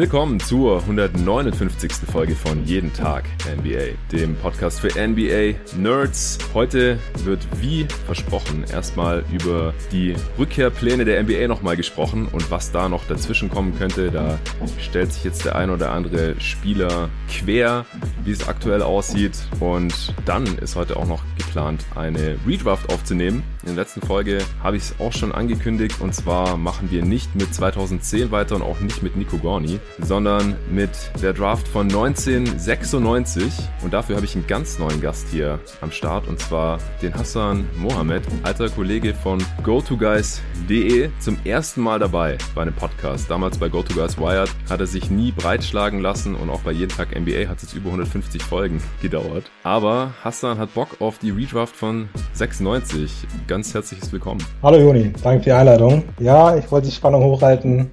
Willkommen zur 159. Folge von Jeden Tag NBA, dem Podcast für NBA Nerds. Heute wird wie versprochen erstmal über die Rückkehrpläne der NBA nochmal gesprochen und was da noch dazwischen kommen könnte. Da stellt sich jetzt der ein oder andere Spieler quer, wie es aktuell aussieht. Und dann ist heute auch noch geplant, eine Redraft aufzunehmen. In der letzten Folge habe ich es auch schon angekündigt und zwar machen wir nicht mit 2010 weiter und auch nicht mit Nico Gorni, sondern mit der Draft von 1996. Und dafür habe ich einen ganz neuen Gast hier am Start und zwar den Hassan Mohamed, alter Kollege von GoToGuys.de, zum ersten Mal dabei bei einem Podcast. Damals bei GoToGuys Wired hat er sich nie breitschlagen lassen und auch bei Jeden Tag NBA hat es über 150 Folgen gedauert. Aber Hassan hat Bock auf die Redraft von 96. Ganz herzliches Willkommen. Hallo Juni, danke für die Einladung. Ja, ich wollte die Spannung hochhalten.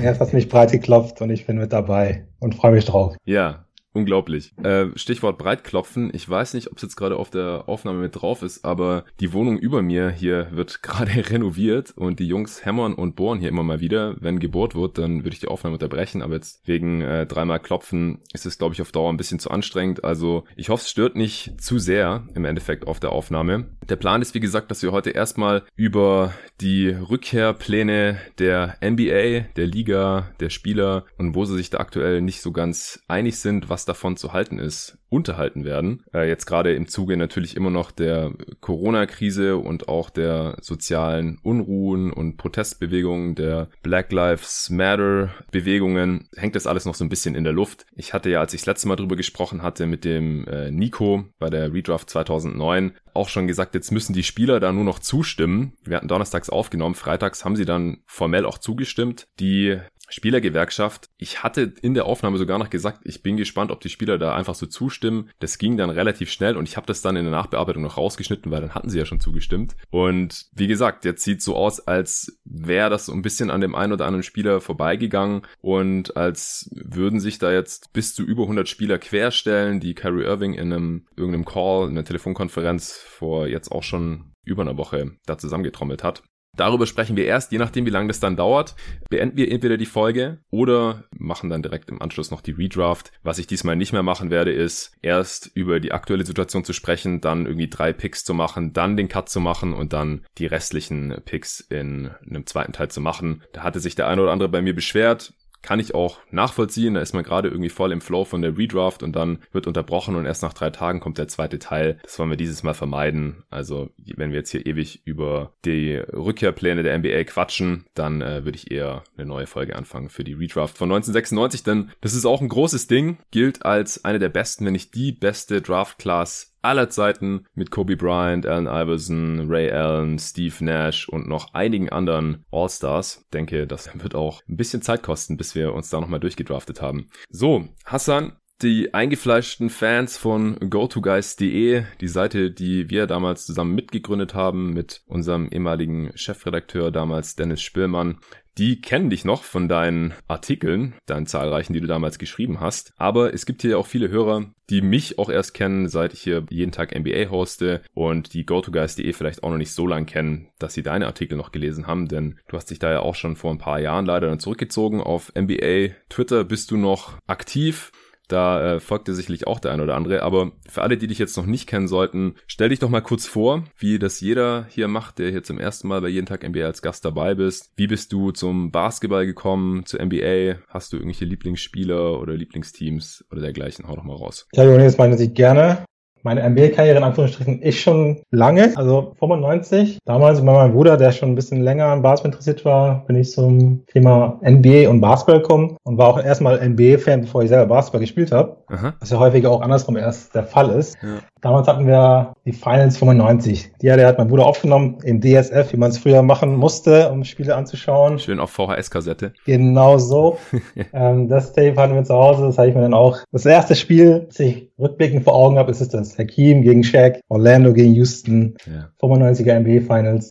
Jetzt hast du mich breit geklopft und ich bin mit dabei und freue mich drauf. Ja, Unglaublich. Äh, Stichwort Breitklopfen. Ich weiß nicht, ob es jetzt gerade auf der Aufnahme mit drauf ist, aber die Wohnung über mir hier wird gerade renoviert und die Jungs hämmern und bohren hier immer mal wieder. Wenn gebohrt wird, dann würde ich die Aufnahme unterbrechen, aber jetzt wegen äh, dreimal Klopfen ist es, glaube ich, auf Dauer ein bisschen zu anstrengend. Also ich hoffe, es stört nicht zu sehr im Endeffekt auf der Aufnahme. Der Plan ist, wie gesagt, dass wir heute erstmal über die Rückkehrpläne der NBA, der Liga, der Spieler und wo sie sich da aktuell nicht so ganz einig sind, was davon zu halten ist, unterhalten werden. Äh, jetzt gerade im Zuge natürlich immer noch der Corona-Krise und auch der sozialen Unruhen und Protestbewegungen, der Black Lives Matter Bewegungen, hängt das alles noch so ein bisschen in der Luft. Ich hatte ja, als ich das letzte Mal drüber gesprochen hatte mit dem äh, Nico bei der Redraft 2009, auch schon gesagt, jetzt müssen die Spieler da nur noch zustimmen. Wir hatten donnerstags aufgenommen, freitags haben sie dann formell auch zugestimmt. Die Spielergewerkschaft. Ich hatte in der Aufnahme sogar noch gesagt, ich bin gespannt, ob die Spieler da einfach so zustimmen. Das ging dann relativ schnell und ich habe das dann in der Nachbearbeitung noch rausgeschnitten, weil dann hatten sie ja schon zugestimmt. Und wie gesagt, jetzt sieht so aus, als wäre das so ein bisschen an dem einen oder anderen Spieler vorbeigegangen und als würden sich da jetzt bis zu über 100 Spieler querstellen, die Kyrie Irving in einem irgendeinem Call, in einer Telefonkonferenz vor jetzt auch schon über einer Woche da zusammengetrommelt hat. Darüber sprechen wir erst, je nachdem, wie lange das dann dauert. Beenden wir entweder die Folge oder machen dann direkt im Anschluss noch die Redraft. Was ich diesmal nicht mehr machen werde, ist erst über die aktuelle Situation zu sprechen, dann irgendwie drei Picks zu machen, dann den Cut zu machen und dann die restlichen Picks in einem zweiten Teil zu machen. Da hatte sich der eine oder andere bei mir beschwert kann ich auch nachvollziehen. Da ist man gerade irgendwie voll im Flow von der Redraft und dann wird unterbrochen und erst nach drei Tagen kommt der zweite Teil. Das wollen wir dieses Mal vermeiden. Also wenn wir jetzt hier ewig über die Rückkehrpläne der NBA quatschen, dann äh, würde ich eher eine neue Folge anfangen für die Redraft von 1996, denn das ist auch ein großes Ding, gilt als eine der besten, wenn nicht die beste Draft Class aller Zeiten mit Kobe Bryant, Allen Iverson, Ray Allen, Steve Nash und noch einigen anderen All-Stars. Denke, das wird auch ein bisschen Zeit kosten, bis wir uns da nochmal durchgedraftet haben. So, Hassan, die eingefleischten Fans von GoToGuys.de, die Seite, die wir damals zusammen mitgegründet haben mit unserem ehemaligen Chefredakteur damals Dennis Spillmann, die kennen dich noch von deinen Artikeln, deinen zahlreichen, die du damals geschrieben hast. Aber es gibt hier auch viele Hörer, die mich auch erst kennen, seit ich hier jeden Tag NBA hoste und die GoToGuys.de vielleicht auch noch nicht so lange kennen, dass sie deine Artikel noch gelesen haben, denn du hast dich da ja auch schon vor ein paar Jahren leider dann zurückgezogen. Auf NBA Twitter bist du noch aktiv. Da äh, folgt dir sicherlich auch der ein oder andere. Aber für alle, die dich jetzt noch nicht kennen sollten, stell dich doch mal kurz vor, wie das jeder hier macht, der hier zum ersten Mal bei Jeden Tag NBA als Gast dabei bist. Wie bist du zum Basketball gekommen, zur NBA? Hast du irgendwelche Lieblingsspieler oder Lieblingsteams oder dergleichen? Hau doch mal raus. Ja, Jonas, meine ich gerne meine NBA-Karriere in Anführungsstrichen ist schon lange, also 95. Damals bei meinem Bruder, der schon ein bisschen länger an Basketball interessiert war, bin ich zum Thema NBA und Basketball gekommen und war auch erstmal NBA-Fan, bevor ich selber Basketball gespielt habe. Was ja häufiger auch andersrum erst der Fall ist. Ja. Damals hatten wir die Finals 95. Die hat mein Bruder aufgenommen im DSF, wie man es früher machen musste, um Spiele anzuschauen. Schön auf VHS-Kassette. Genau so. ähm, das Tape hatten wir zu Hause, das habe ich mir dann auch. Das erste Spiel, das ich rückblickend vor Augen habe, ist es das Hakim gegen Shaq, Orlando gegen Houston, ja. 95er NBA Finals.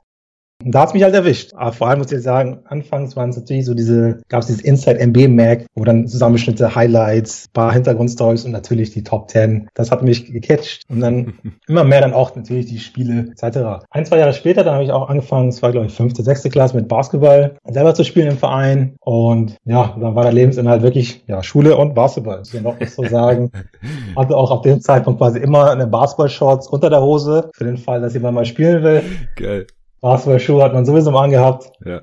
Und da hat's mich halt erwischt. Aber vor allem muss ich sagen, anfangs waren es natürlich so diese, gab es dieses Inside MB Mag, wo dann Zusammenschnitte, Highlights, paar Hintergrundstories und natürlich die Top 10. Das hat mich gecatcht. Und dann immer mehr dann auch natürlich die Spiele etc. Ein, zwei Jahre später, dann habe ich auch angefangen, es war glaube ich fünfte, sechste Klasse mit Basketball, selber zu spielen im Verein. Und ja, dann war der Lebensinhalt wirklich ja Schule und Basketball. Ich will noch so sagen. Hatte auch auf dem Zeitpunkt quasi immer eine Basketball-Shorts unter der Hose, für den Fall, dass jemand mal spielen will. Geil. Basketballschuhe hat man sowieso mal angehabt. Ja.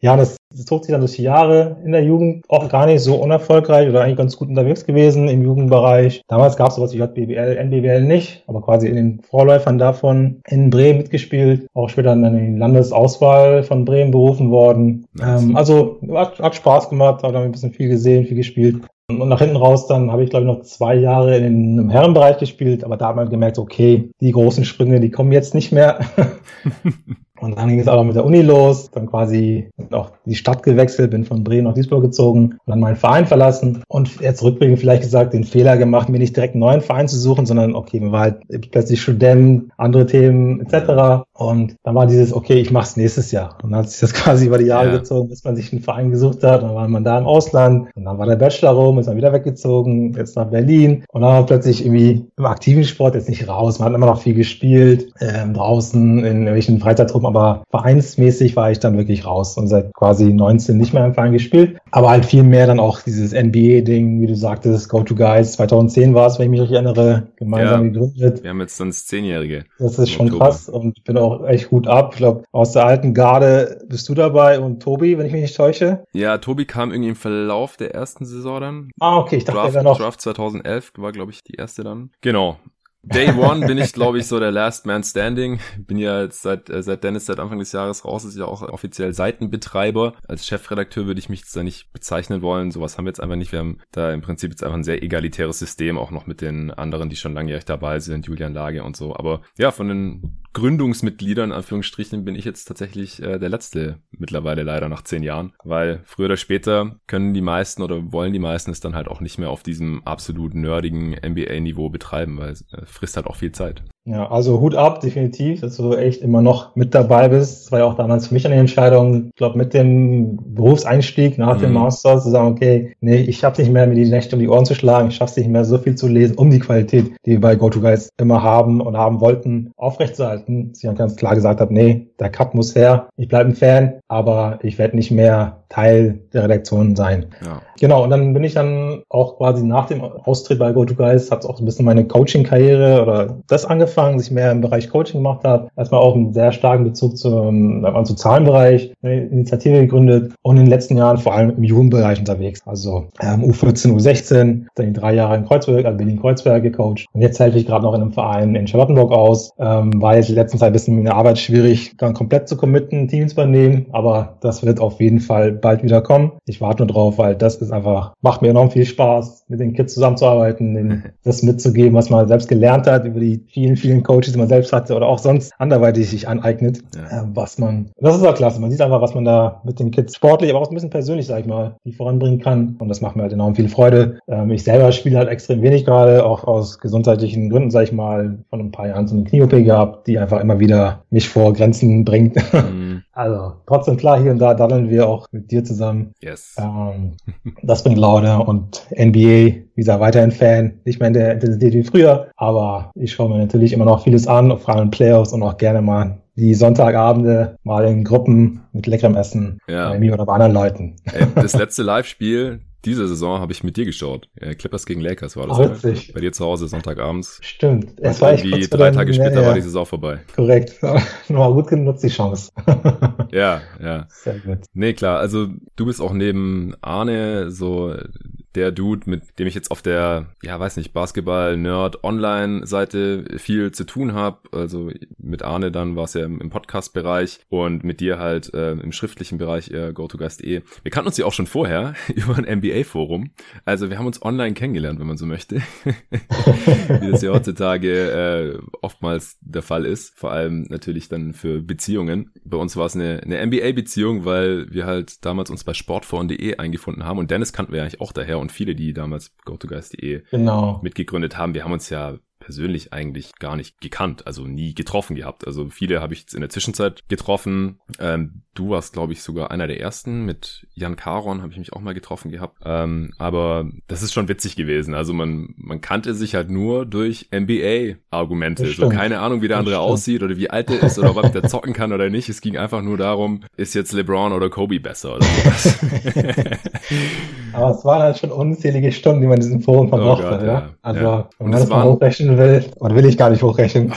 Ja, das, das zog sich dann durch die Jahre in der Jugend auch gar nicht so unerfolgreich oder eigentlich ganz gut unterwegs gewesen im Jugendbereich. Damals gab es sowas wie JBL, NBBL nicht, aber quasi in den Vorläufern davon in Bremen mitgespielt, auch später in die Landesauswahl von Bremen berufen worden. Nice. Ähm, also hat, hat Spaß gemacht, hat ein bisschen viel gesehen, viel gespielt. Und nach hinten raus dann habe ich, glaube ich, noch zwei Jahre in im Herrenbereich gespielt, aber da hat man gemerkt, okay, die großen Sprünge, die kommen jetzt nicht mehr. Und dann ging es auch noch mit der Uni los, dann quasi auch die Stadt gewechselt, bin von Bremen nach Duisburg gezogen und dann meinen Verein verlassen und jetzt rückblickend vielleicht gesagt, den Fehler gemacht, mir nicht direkt einen neuen Verein zu suchen, sondern okay, mir war halt plötzlich Student, andere Themen etc. Und dann war dieses, okay, ich mach's nächstes Jahr. Und dann hat sich das quasi über die Jahre Ja. gezogen, bis man sich einen Verein gesucht hat. Und dann war man da im Ausland und dann war der Bachelor rum, ist dann wieder weggezogen, jetzt nach Berlin. Und dann war plötzlich irgendwie im aktiven Sport jetzt nicht raus. Man hat immer noch viel gespielt, ähm, draußen in irgendwelchen Freizeittruppen, aber vereinsmäßig war ich dann wirklich raus und seit quasi 19 nicht mehr im Verein gespielt. Aber halt viel mehr dann auch dieses NBA-Ding, wie du sagtest, Go to Guys. 2010 war es, wenn ich mich richtig erinnere, gemeinsam Ja. gegründet. Wir haben jetzt das Zehnjährige. Das ist schon Oktober. krass und bin auch echt gut ab. Ich glaube, aus der alten Garde bist du dabei und Tobi, wenn ich mich nicht täusche. Ja, Tobi kam irgendwie im Verlauf der ersten Saison dann. Ah, okay, ich dachte, Draft, er wäre noch. Draft 2011 war, glaube ich, die erste dann. Genau. Day One bin ich, glaube ich, so der Last Man Standing. Bin ja jetzt seit, äh, seit Dennis seit Anfang des Jahres raus, ist ja auch offiziell Seitenbetreiber. Als Chefredakteur würde ich mich da nicht bezeichnen wollen. Sowas haben wir jetzt einfach nicht. Wir haben da im Prinzip jetzt einfach ein sehr egalitäres System, auch noch mit den anderen, die schon langjährig dabei sind, Julian Lage und so. Aber ja, von den Gründungsmitgliedern, in Anführungsstrichen, bin ich jetzt tatsächlich äh, der letzte mittlerweile leider nach zehn Jahren, weil früher oder später können die meisten oder wollen die meisten es dann halt auch nicht mehr auf diesem absolut nerdigen NBA-Niveau betreiben, weil es äh, frisst halt auch viel Zeit. Ja, also Hut ab, definitiv, dass du echt immer noch mit dabei bist. Das war ja auch damals für mich eine Entscheidung, ich glaube, mit dem Berufseinstieg nach dem Mhm. Master zu sagen, okay, nee, ich schaffe nicht mehr, mir die Nächte um die Ohren zu schlagen, ich schaffe es nicht mehr, so viel zu lesen, um die Qualität, die wir bei GoToGuys immer haben und haben wollten, aufrechtzuerhalten. Ich dann ganz klar gesagt habe, nee, der Cut muss her, ich bleibe ein Fan, aber ich werde nicht mehr Teil der Redaktion sein. Ja. Genau, und dann bin ich dann auch quasi nach dem Austritt bei GoToGuys, hat auch so ein bisschen meine Coaching-Karriere oder das angefangen, dass ich mehr im Bereich Coaching gemacht habe. Erstmal auch einen sehr starken Bezug zum, am sozialen Bereich, eine Initiative gegründet und in den letzten Jahren vor allem im Jugendbereich unterwegs. Also ähm, U14, U16, dann die drei Jahre in Kreuzberg, also Berlin-Kreuzberg gecoacht. Und jetzt helfe ich gerade noch in einem Verein in Charlottenburg aus. Ähm, war jetzt in letzter Zeit ein bisschen in der Arbeit schwierig, dann komplett zu committen, Teams übernehmen, aber das wird auf jeden Fall bald wieder kommen. Ich warte nur drauf, weil das ist einfach, macht mir enorm viel Spaß, mit den Kids zusammenzuarbeiten, denen das mitzugeben, was man selbst gelernt hat, über die vielen, vielen Coaches, die man selbst hatte oder auch sonst anderweitig sich aneignet, Ja. äh, was man, das ist auch klasse. Man sieht einfach, was man da mit den Kids sportlich, aber auch ein bisschen persönlich, sag ich mal, die voranbringen kann. Und das macht mir halt enorm viel Freude. Ähm, ich selber spiele halt extrem wenig gerade, auch aus gesundheitlichen Gründen, sag ich mal, von ein paar Jahren so eine Knie-OP gehabt, die einfach immer wieder mich vor Grenzen bringt. Mm, Also trotzdem klar, hier und da daddeln wir auch mit dir zusammen. yes. Ähm, das bringt Laune und NBA, wie gesagt, weiterhin Fan. Nicht mehr in der Intensität wie früher, aber ich schaue mir natürlich immer noch vieles an, vor allem Playoffs und auch gerne mal die Sonntagabende mal in Gruppen mit leckerem Essen Ja. bei mir oder bei anderen Leuten. Ey, das letzte Live-Spiel dieser Saison habe ich mit dir geschaut. Clippers gegen Lakers war das. Ah, ne? witzig. Bei dir zu Hause Sonntagabends. Stimmt. Es war echt irgendwie vor drei Tage später ja, war die Saison vorbei. Korrekt. Nochmal gut genutzt, die Chance. Ja, ja. Sehr gut. Nee, klar, also du bist auch neben Arne so der Dude, mit dem ich jetzt auf der, ja, weiß nicht, Basketball-Nerd-Online-Seite viel zu tun habe. Also mit Arne dann war es ja im, Podcast-Bereich und mit dir halt äh, im schriftlichen Bereich eher GoToGuys.de. Wir kannten uns ja auch schon vorher über ein NBA-Forum. Also wir haben uns online kennengelernt, wenn man so möchte. Wie das ja heutzutage äh, oftmals der Fall ist. Vor allem natürlich dann für Beziehungen. Bei uns war es eine, eine NBA-Beziehung, weil wir halt damals uns bei sportforen.de eingefunden haben. Und Dennis kannten wir ja eigentlich auch daher und viele, die damals GoToGuys.de Genau. mitgegründet haben. Wir haben uns ja persönlich eigentlich gar nicht gekannt, also nie getroffen gehabt. Also viele habe ich jetzt in der Zwischenzeit getroffen. Ähm, du warst, glaube ich, sogar einer der ersten. Mit Jan Caron habe ich mich auch mal getroffen gehabt. Ähm, aber das ist schon witzig gewesen. Also man, man kannte sich halt nur durch NBA-Argumente. So keine Ahnung, wie der andere aussieht oder wie alt er ist oder ob der zocken kann oder nicht. Es ging einfach nur darum, ist jetzt LeBron oder Kobe besser oder sowas. aber es waren halt schon unzählige Stunden, die man in diesem Forum verbracht oh Gott, hat. Ja? Also ja. wenn man das mal hochrechnen will, oder will ich gar nicht hochrechnen.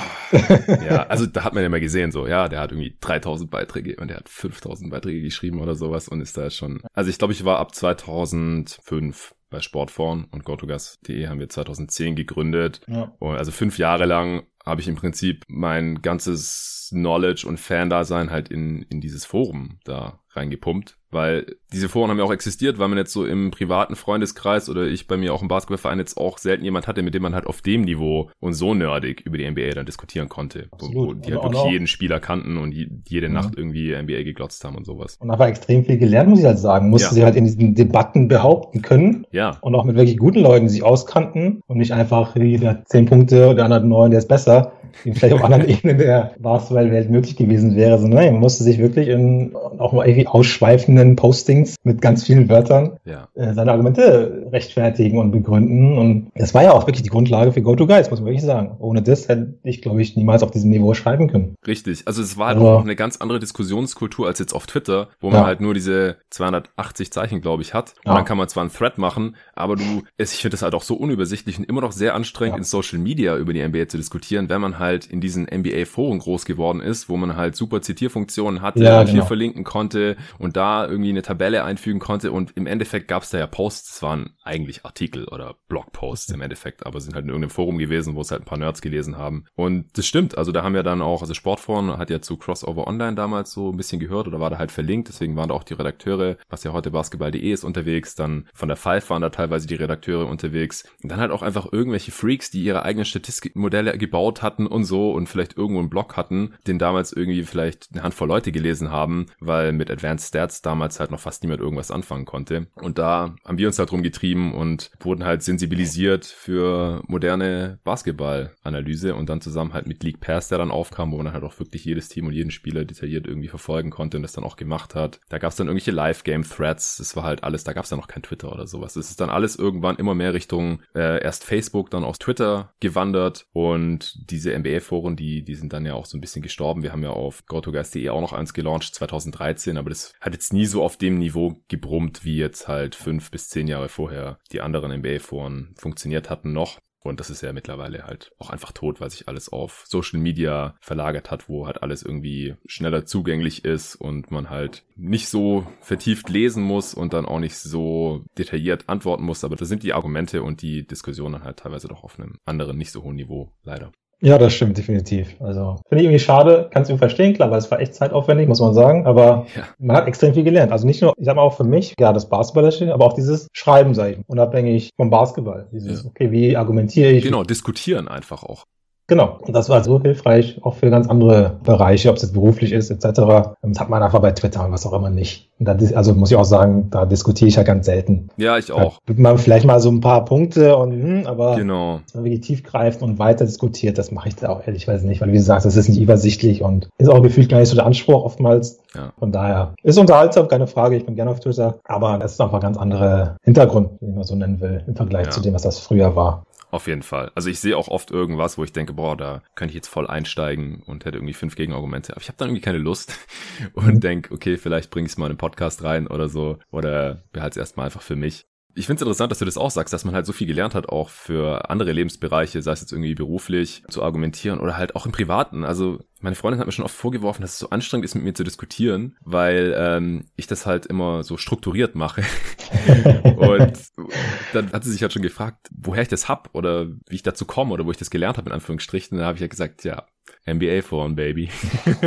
ja, also da hat man ja mal gesehen, so, ja, der hat irgendwie 3000 Beiträge und der hat 5000 Beiträge geschrieben oder sowas und ist da schon, also ich glaube, ich war ab 2005 bei Sportforen und GoToGas.de haben wir 2010 gegründet. Ja. Und also fünf Jahre lang habe ich im Prinzip mein ganzes Knowledge und Fan-Dasein halt in, in dieses Forum da reingepumpt, weil diese Foren haben ja auch existiert, weil man jetzt so im privaten Freundeskreis oder ich bei mir auch im Basketballverein jetzt auch selten jemand hatte, mit dem man halt auf dem Niveau und so nerdig über die NBA dann diskutieren konnte, wo, wo, die halt wirklich jeden Spieler kannten und jede mhm. Nacht irgendwie NBA geglotzt haben und sowas. Und aber extrem viel gelernt, muss ich halt sagen. Musste ja. sie halt in diesen Debatten behaupten können. Ja. Und auch mit wirklich guten Leuten, sich auskannten und nicht einfach jeder zehn Punkte, der andere neun, der ist besser die vielleicht auf anderen Ebenen der Basketballwelt möglich gewesen wäre, sondern nein, man musste sich wirklich in auch mal irgendwie ausschweifenden Postings mit ganz vielen Wörtern ja. äh, seine Argumente rechtfertigen und begründen. Und das war ja auch wirklich die Grundlage für GoToGuides, muss man wirklich sagen. Ohne das hätte ich, glaube ich, niemals auf diesem Niveau schreiben können. Richtig. Also es war halt also, auch eine ganz andere Diskussionskultur als jetzt auf Twitter, wo man ja. halt nur diese 280 Zeichen, glaube ich, hat. Und ja. dann kann man zwar einen Thread machen, aber du, ich finde das halt auch so unübersichtlich und immer noch sehr anstrengend in Social Media über die NBA zu diskutieren, wenn man halt in diesen NBA-Foren groß geworden ist, wo man halt super Zitierfunktionen hatte, ja, genau. hier verlinken konnte und da irgendwie eine Tabelle einfügen konnte. Und im Endeffekt gab es da ja Posts, das waren eigentlich Artikel oder Blogposts im Endeffekt, aber sind halt in irgendeinem Forum gewesen, wo es halt ein paar Nerds gelesen haben. Und das stimmt, also da haben wir dann auch, also Sportforen hat ja zu Crossover Online damals so ein bisschen gehört oder war da halt verlinkt, deswegen waren da auch die Redakteure, was ja heute basketball.de ist, unterwegs, dann von der Five waren da teilweise die Redakteure unterwegs. Und dann halt auch einfach irgendwelche Freaks, die ihre eigenen Statistikmodelle gebaut hatten und so und vielleicht irgendwo einen Blog hatten, den damals irgendwie vielleicht eine Handvoll Leute gelesen haben, weil mit Advanced Stats damals halt noch fast niemand irgendwas anfangen konnte. Und da haben wir uns halt drum getrieben und wurden halt sensibilisiert für moderne Basketballanalyse und dann zusammen halt mit League Pass, der dann aufkam, wo man halt auch wirklich jedes Team und jeden Spieler detailliert irgendwie verfolgen konnte und das dann auch gemacht hat. Da gab es dann irgendwelche Live-Game-Threads, das war halt alles, da gab es ja noch kein Twitter oder sowas. Das ist dann alles irgendwann immer mehr Richtung äh, erst Facebook, dann aus Twitter gewandert und diese NBA-Foren Foren, die, die sind dann ja auch so ein bisschen gestorben. Wir haben ja auf GoToGuys.de auch noch eins gelauncht, 2013, aber das hat jetzt nie so auf dem Niveau gebrummt, wie jetzt halt fünf bis zehn Jahre vorher die anderen NBA-Foren funktioniert hatten noch. Und das ist ja mittlerweile halt auch einfach tot, weil sich alles auf Social Media verlagert hat, wo halt alles irgendwie schneller zugänglich ist und man halt nicht so vertieft lesen muss und dann auch nicht so detailliert antworten muss. Aber da sind die Argumente und die Diskussionen halt teilweise doch auf einem anderen, nicht so hohen Niveau, leider. Ja, das stimmt definitiv. Also finde ich irgendwie schade, kannst du verstehen, klar, weil es war echt zeitaufwendig, muss man sagen, aber ja. man hat extrem viel gelernt. Also nicht nur, ich sag mal auch für mich, ja, das Basketballerische, aber auch dieses Schreiben, sag ich, unabhängig vom Basketball. Dieses, ja. okay, wie argumentiere ich? Genau, diskutieren einfach auch. Genau. Und das war so hilfreich, auch für ganz andere Bereiche, ob es jetzt beruflich ist, etc. Das hat man einfach bei Twitter und was auch immer nicht. Und da, also muss ich auch sagen, da diskutiere ich ja ganz selten. Ja, ich auch. Da man vielleicht mal so ein paar Punkte und, hm, aber genau. wenn man wirklich tief greift und weiter diskutiert, das mache ich da auch ehrlichweise nicht, weil wie du sagst, das ist nicht übersichtlich und ist auch gefühlt gar nicht so der Anspruch oftmals. Ja. Von daher ist unterhaltsam, keine Frage. Ich bin gerne auf Twitter, aber das ist einfach ein ganz anderer Hintergrund, wenn ich mal so nennen will, im Vergleich ja. zu dem, was das früher war. Auf jeden Fall. Also ich sehe auch oft irgendwas, wo ich denke, boah, da könnte ich jetzt voll einsteigen und hätte irgendwie fünf Gegenargumente. Aber ich habe dann irgendwie keine Lust und mhm. denke, okay, vielleicht bringe ich es mal in einen Podcast rein oder so. Oder behalte es erstmal einfach für mich. Ich finde es interessant, dass du das auch sagst, dass man halt so viel gelernt hat, auch für andere Lebensbereiche, sei es jetzt irgendwie beruflich, zu argumentieren oder halt auch im Privaten. Also meine Freundin hat mir schon oft vorgeworfen, dass es so anstrengend ist, mit mir zu diskutieren, weil ähm, ich das halt immer so strukturiert mache. und dann hat sie sich halt schon gefragt, woher ich das hab oder wie ich dazu komme oder wo ich das gelernt habe, in Anführungsstrichen. Da habe ich ja gesagt, ja, NBA Foren, Baby.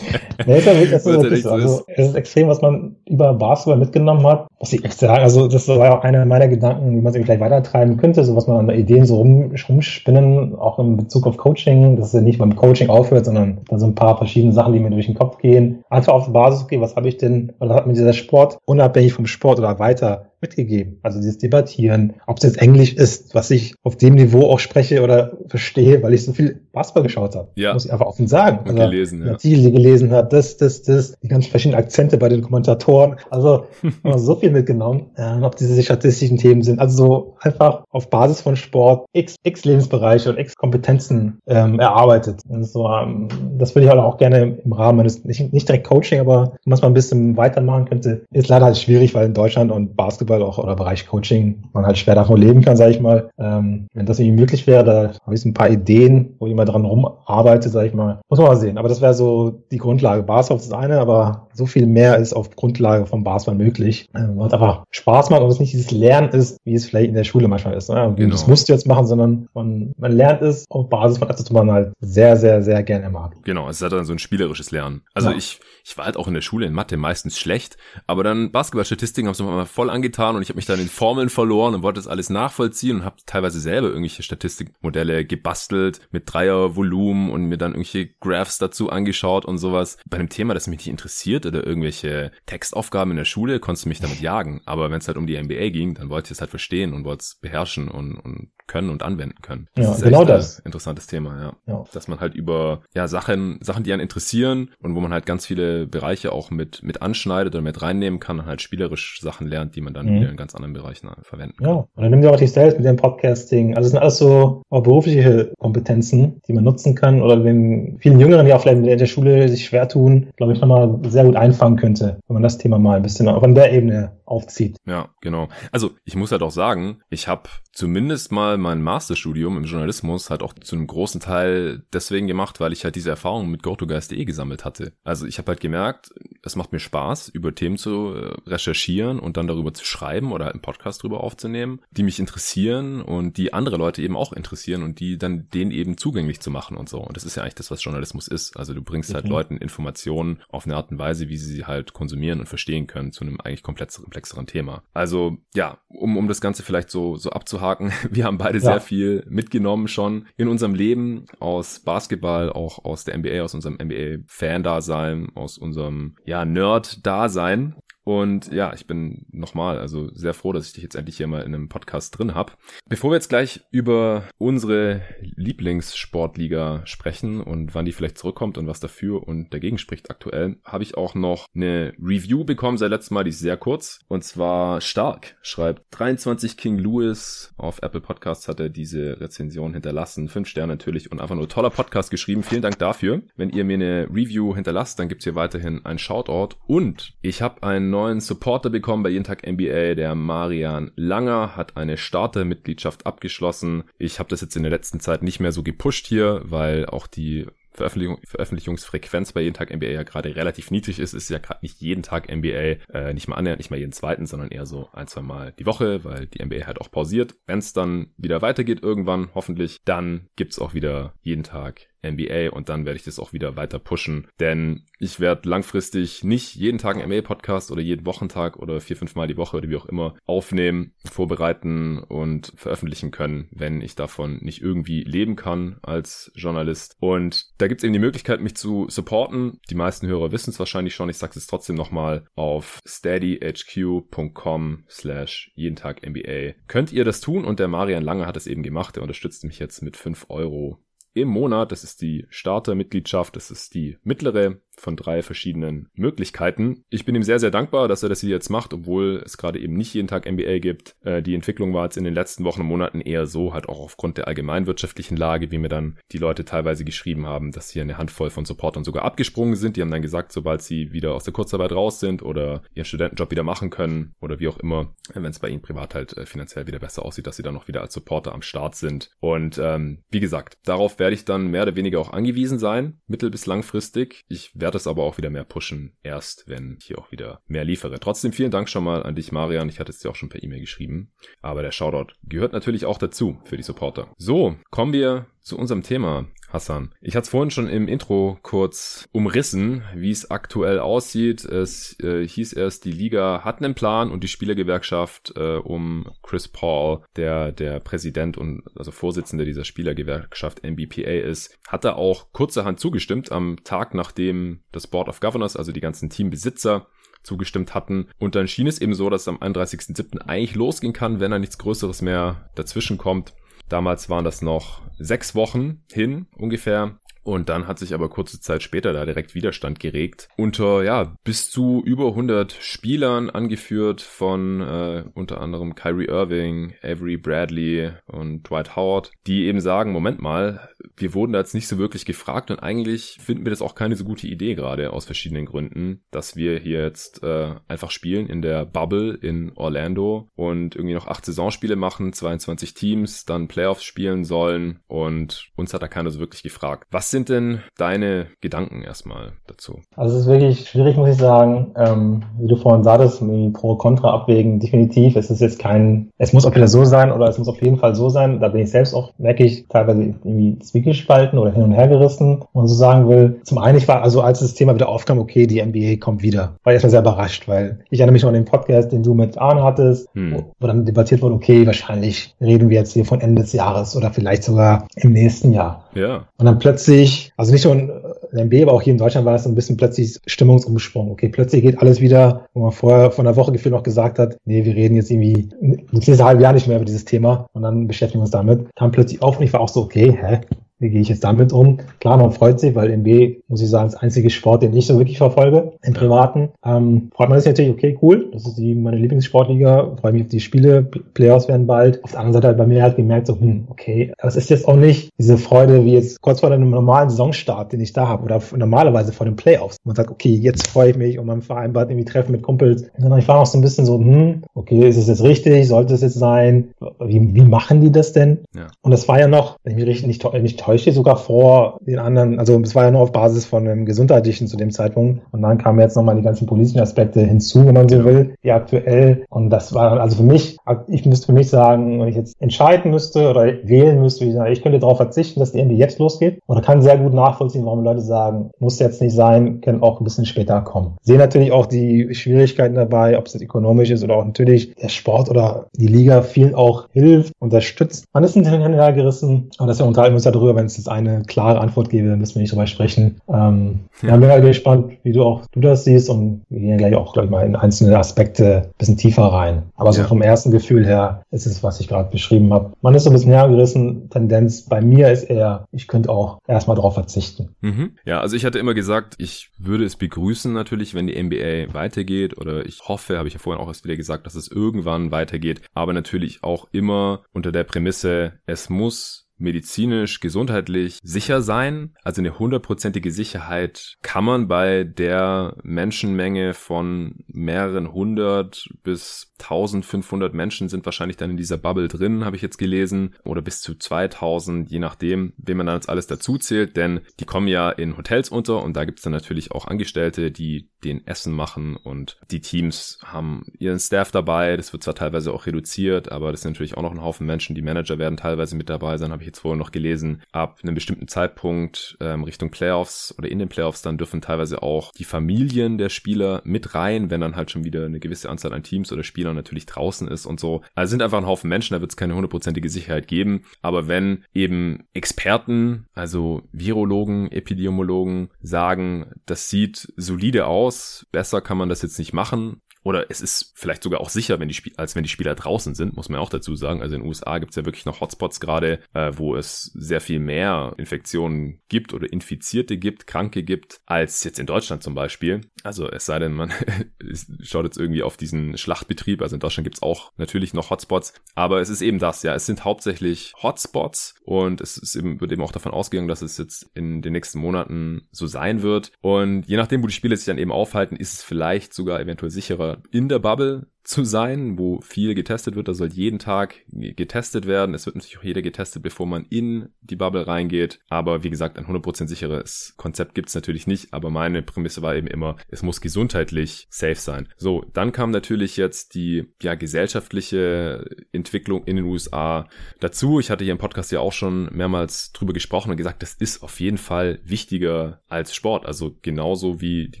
nee, ist ja wirklich, das ist wirklich so. Also, es ist extrem, was man über Basketball mitgenommen hat. Muss ich echt sagen. Also, das war ja auch einer meiner Gedanken, wie man es vielleicht weitertreiben könnte, so was man an Ideen so rum, rumspinnen, auch in Bezug auf Coaching, dass es ja nicht beim Coaching aufhört, sondern da so ein paar verschiedene Sachen, die mir durch den Kopf gehen. Einfach auf der Basis, okay, was habe ich denn, was hat mir dieser Sport unabhängig vom Sport oder weiter mitgegeben. Also dieses Debattieren, ob es jetzt Englisch ist, was ich auf dem Niveau auch spreche oder verstehe, weil ich so viel Basketball geschaut habe. Ja. Muss ich einfach offen sagen. Also, gelesen, ja. Artikel gelesen hat, das, das, das, die ganz verschiedenen Akzente bei den Kommentatoren. Also so viel mitgenommen, äh, ob diese statistischen Themen sind. Also so einfach auf Basis von Sport x, x Lebensbereiche und x Kompetenzen ähm, erarbeitet. Und so, ähm, das würde ich halt auch gerne im Rahmen eines, nicht, nicht direkt Coaching, aber was man ein bisschen weitermachen könnte, ist leider halt schwierig, weil in Deutschland und Basketball auch oder Bereich Coaching man halt schwer davon leben kann, sage ich mal. Ähm, wenn das irgendwie möglich wäre, da habe ich so ein paar Ideen, wo ich mal dran rumarbeite, sage ich mal. Muss man mal sehen. Aber das wäre so die Grundlage. Basketball ist eine, aber so viel mehr ist auf Grundlage vom Basketball möglich. Ähm, was einfach Spaß macht und es nicht dieses Lernen ist, wie es vielleicht in der Schule manchmal ist. Ne? Genau. Das musst du jetzt machen, sondern man, man lernt es auf Basis von etwas, was man halt sehr, sehr, sehr gerne mag. Genau, es ist halt dann so ein spielerisches Lernen. Also ja. ich, ich war halt auch in der Schule in Mathe meistens schlecht, aber dann Basketballstatistiken haben es mal voll angetan und ich habe mich dann in Formeln verloren und wollte das alles nachvollziehen und habe teilweise selber irgendwelche Statistikmodelle gebastelt mit Dreiervolumen und mir dann irgendwelche Graphs dazu angeschaut und sowas. Bei einem Thema, das mich nicht interessiert oder irgendwelche Textaufgaben in der Schule, konntest du mich damit jagen. Aber wenn es halt um die NBA ging, dann wollte ich es halt verstehen und wollte es beherrschen und, und können und anwenden können. Das ja, ist genau das. interessantes Thema, ja. ja. Dass man halt über ja Sachen, Sachen, die einen interessieren und wo man halt ganz viele Bereiche auch mit mit anschneidet oder mit reinnehmen kann und halt spielerisch Sachen lernt, die man dann mhm. wieder in ganz anderen Bereichen äh, verwenden kann. Ja, und dann nimm dir auch dich selbst mit dem Podcasting. Also das sind alles so auch berufliche Kompetenzen, die man nutzen kann oder wenn vielen Jüngeren, die auch vielleicht in der Schule sich schwer tun, glaube ich, nochmal sehr gut einfangen könnte, wenn man das Thema mal ein bisschen auch an der Ebene aufzieht. Ja, genau. Also ich muss halt auch sagen, ich habe zumindest mal mein Masterstudium im Journalismus halt auch zu einem großen Teil deswegen gemacht, weil ich halt diese Erfahrung mit GoToGuys.de gesammelt hatte. Also ich habe halt gemerkt, es macht mir Spaß, über Themen zu äh, recherchieren und dann darüber zu schreiben oder halt einen Podcast drüber aufzunehmen, die mich interessieren und die andere Leute eben auch interessieren und die dann denen eben zugänglich zu machen und so. Und das ist ja eigentlich das, was Journalismus ist. Also du bringst halt mhm. Leuten Informationen auf eine Art und Weise, wie sie sie halt konsumieren und verstehen können zu einem eigentlich komplett komplexeren Thema. Also ja, um, um das Ganze vielleicht so, so abzuhaken, wir haben beide ja. sehr viel mitgenommen schon in unserem Leben aus Basketball, auch aus der NBA, aus unserem NBA-Fan-Dasein, aus unserem ja, Nerd-Dasein. Und ja, ich bin nochmal also sehr froh, dass ich dich jetzt endlich hier mal in einem Podcast drin habe. Bevor wir jetzt gleich über unsere Lieblingssportliga sprechen und wann die vielleicht zurückkommt und was dafür und dagegen spricht aktuell, habe ich auch noch eine Review bekommen seit letztem Mal, die ist sehr kurz. Und zwar Stark schreibt 23 King Lewis auf Apple Podcasts hat er diese Rezension hinterlassen. Fünf Sterne natürlich und einfach nur toller Podcast geschrieben. Vielen Dank dafür. Wenn ihr mir eine Review hinterlasst, dann gibt's hier weiterhin ein Shoutout. Und ich habe einen neuen Supporter bekommen bei Jeden Tag NBA. Der Marian Langer hat eine Starter-Mitgliedschaft abgeschlossen. Ich habe das jetzt in der letzten Zeit nicht mehr so gepusht hier, weil auch die Veröffentlichung, Veröffentlichungsfrequenz bei jeden Tag NBA ja gerade relativ niedrig ist, ist ja gerade nicht jeden Tag NBA, äh, nicht mal annähernd, nicht mal jeden zweiten, sondern eher so ein, zwei Mal die Woche, weil die NBA halt auch pausiert. Wenn es dann wieder weitergeht irgendwann, hoffentlich, dann gibt's auch wieder jeden Tag NBA und dann werde ich das auch wieder weiter pushen, denn ich werde langfristig nicht jeden Tag einen NBA-Podcast oder jeden Wochentag oder vier, fünf Mal die Woche oder wie auch immer aufnehmen, vorbereiten und veröffentlichen können, wenn ich davon nicht irgendwie leben kann als Journalist. Und da gibt es eben die Möglichkeit, mich zu supporten. Die meisten Hörer wissen es wahrscheinlich schon. Ich sage es trotzdem nochmal auf steadyhq.com slash jeden Tag NBA. Könnt ihr das tun und der Marian Lange hat es eben gemacht. Er unterstützt mich jetzt mit fünf Euro im Monat. Das ist die Startermitgliedschaft, das ist die mittlere von drei verschiedenen Möglichkeiten. Ich bin ihm sehr, sehr dankbar, dass er das hier jetzt macht, obwohl es gerade eben nicht jeden Tag NBA gibt. Äh, die Entwicklung war jetzt in den letzten Wochen und Monaten eher so, halt auch aufgrund der allgemeinwirtschaftlichen Lage, wie mir dann die Leute teilweise geschrieben haben, dass hier eine Handvoll von Supportern sogar abgesprungen sind. Die haben dann gesagt, sobald sie wieder aus der Kurzarbeit raus sind oder ihren Studentenjob wieder machen können oder wie auch immer, wenn es bei ihnen privat halt äh, finanziell wieder besser aussieht, dass sie dann noch wieder als Supporter am Start sind. Und ähm, wie gesagt, darauf werde ich dann mehr oder weniger auch angewiesen sein, mittel- bis langfristig. Ich werde werde es aber auch wieder mehr pushen, erst wenn ich hier auch wieder mehr liefere. Trotzdem vielen Dank schon mal an dich, Marian. Ich hatte es dir auch schon per E-Mail geschrieben. Aber der Shoutout gehört natürlich auch dazu für die Supporter. So, kommen wir zu unserem Thema, Hassan. Ich hatte es vorhin schon im Intro kurz umrissen, wie es aktuell aussieht. Es äh, hieß erst, die Liga hat einen Plan und die Spielergewerkschaft äh, um Chris Paul, der der Präsident und also Vorsitzende dieser Spielergewerkschaft NBPA ist, hat da auch kurzerhand zugestimmt am Tag, nachdem das Board of Governors, also die ganzen Teambesitzer, zugestimmt hatten. Und dann schien es eben so, dass es am 31.07. eigentlich losgehen kann, wenn da nichts Größeres mehr dazwischen kommt. Damals waren das noch sechs Wochen hin ungefähr. Und dann hat sich aber kurze Zeit später da direkt Widerstand geregt. Unter, ja, bis zu über 100 Spielern angeführt von äh, unter anderem Kyrie Irving, Avery Bradley und Dwight Howard, die eben sagen, Moment mal, wir wurden da jetzt nicht so wirklich gefragt und eigentlich finden wir das auch keine so gute Idee gerade aus verschiedenen Gründen, dass wir hier jetzt äh, einfach spielen in der Bubble in Orlando und irgendwie noch acht Saisonspiele machen, 22 Teams, dann Playoffs spielen sollen und uns hat da keiner so wirklich gefragt. Was sind denn deine Gedanken erstmal dazu? Also es ist wirklich schwierig, muss ich sagen. Ähm, wie du vorhin sagtest, pro Contra abwägen, definitiv. Es ist jetzt kein, es muss auch wieder so sein oder es muss auf jeden Fall so sein. Da bin ich selbst auch, merke ich, teilweise irgendwie zwiegespalten oder hin und her gerissen. Und so sagen will, zum einen, ich war, also als das Thema wieder aufkam, okay, die NBA kommt wieder, war ich erstmal sehr überrascht, weil ich erinnere mich noch an den Podcast, den du mit Arne hattest, hm. wo dann debattiert wurde, okay, wahrscheinlich reden wir jetzt hier von Ende des Jahres oder vielleicht sogar im nächsten Jahr. Ja. Und dann plötzlich, also nicht nur NBA, aber auch hier in Deutschland war es ein bisschen plötzlich Stimmungsumsprung. Okay, plötzlich geht alles wieder, wo man vorher von der Woche gefühlt noch gesagt hat, nee, wir reden jetzt irgendwie das nächste halbe Jahr nicht mehr über dieses Thema und dann beschäftigen wir uns damit. Kam plötzlich auf und ich war auch so, okay, hä? Wie gehe ich jetzt damit um? Klar, man freut sich, weil NBA, muss ich sagen, ist der einzige Sport, den ich so wirklich verfolge, im Privaten. Ähm, freut man sich natürlich, okay, cool, das ist die, meine Lieblingssportliga, freue mich auf die Spiele, Playoffs werden bald. Auf der anderen Seite hat bei mir halt gemerkt, so, hm, okay, das ist jetzt auch nicht diese Freude wie jetzt kurz vor einem normalen Saisonstart, den ich da habe, oder normalerweise vor den Playoffs. Man sagt, okay, jetzt freue ich mich und man vereinbart irgendwie Treffen mit Kumpels. Sondern ich war auch so ein bisschen so, hm, okay, ist es jetzt richtig? Sollte es jetzt sein? Wie, wie machen die das denn? Ja. Und das war ja noch, wenn ich mich richtig nicht, nicht täusche, sogar vor den anderen, also es war ja nur auf Basis von einem gesundheitlichen zu dem Zeitpunkt. Und dann kamen jetzt nochmal die ganzen politischen Aspekte hinzu, wenn man so will, die aktuell. Und das war also für mich, ich müsste für mich sagen, wenn ich jetzt entscheiden müsste oder wählen müsste, ich könnte darauf verzichten, dass die NBA jetzt losgeht. Oder kann sehr gut nachvollziehen, warum Leute sagen, muss jetzt nicht sein, können auch ein bisschen später kommen. Sehe natürlich auch die Schwierigkeiten dabei, ob es jetzt ökonomisch ist oder auch natürlich der Sport oder die Liga vielen auch hilft, unterstützt. Man ist ein hin und her gerissen, aber das wir unterhalten uns ja darüber, wenn es jetzt eine klare Antwort gebe, dann müssen wir nicht drüber sprechen. Ähm, ja. bin halt gespannt, wie du auch du das siehst und wir gehen gleich auch gleich mal in einzelne Aspekte ein bisschen tiefer rein. Aber so ja. vom ersten Gefühl her ist es, was ich gerade beschrieben habe. Man ist so ein bisschen hergerissen. Tendenz bei mir ist eher, ich könnte auch erstmal darauf verzichten. Mhm. Ja, also ich hatte immer gesagt, ich würde es begrüßen natürlich, wenn die NBA weitergeht oder ich hoffe, habe ich ja vorhin auch erst wieder gesagt, dass es irgendwann weitergeht, aber natürlich auch immer unter der Prämisse, es muss medizinisch, gesundheitlich sicher sein. Also eine hundertprozentige Sicherheit kann man bei der Menschenmenge von mehreren hundert bis 1500 Menschen sind wahrscheinlich dann in dieser Bubble drin, habe ich jetzt gelesen, oder bis zu 2000, je nachdem, wem man dann jetzt alles dazu zählt, denn die kommen ja in Hotels unter und da gibt's dann natürlich auch Angestellte, die den Essen machen und die Teams haben ihren Staff dabei. Das wird zwar teilweise auch reduziert, aber das sind natürlich auch noch ein Haufen Menschen. Die Manager werden teilweise mit dabei sein, habe ich jetzt vorhin noch gelesen. Ab einem bestimmten Zeitpunkt ähm, Richtung Playoffs oder in den Playoffs, dann dürfen teilweise auch die Familien der Spieler mit rein, wenn dann halt schon wieder eine gewisse Anzahl an Teams oder Spielern natürlich draußen ist und so. Also sind einfach ein Haufen Menschen, da wird es keine hundertprozentige Sicherheit geben. Aber wenn eben Experten, also Virologen, Epidemiologen sagen, das sieht solide aus, besser kann man das jetzt nicht machen, oder es ist vielleicht sogar auch sicher, wenn die Spiel als wenn die Spieler draußen sind, muss man auch dazu sagen. Also in den USA gibt es ja wirklich noch Hotspots gerade, äh, wo es sehr viel mehr Infektionen gibt oder Infizierte gibt, Kranke gibt, als jetzt in Deutschland zum Beispiel. Also es sei denn, man schaut jetzt irgendwie auf diesen Schlachtbetrieb. Also in Deutschland gibt es auch natürlich noch Hotspots. Aber es ist eben das, ja. Es sind hauptsächlich Hotspots und es ist eben, wird eben auch davon ausgegangen, dass es jetzt in den nächsten Monaten so sein wird. Und je nachdem, wo die Spiele sich dann eben aufhalten, ist es vielleicht sogar eventuell sicherer in der Bubble zu sein, wo viel getestet wird. Da soll jeden Tag getestet werden. Es wird natürlich auch jeder getestet, bevor man in die Bubble reingeht. Aber wie gesagt, ein 100% sicheres Konzept gibt's natürlich nicht. Aber meine Prämisse war eben immer, es muss gesundheitlich safe sein. So, dann kam natürlich jetzt die ja, gesellschaftliche Entwicklung in den USA dazu. Ich hatte hier im Podcast ja auch schon mehrmals drüber gesprochen und gesagt, das ist auf jeden Fall wichtiger als Sport. Also genauso wie die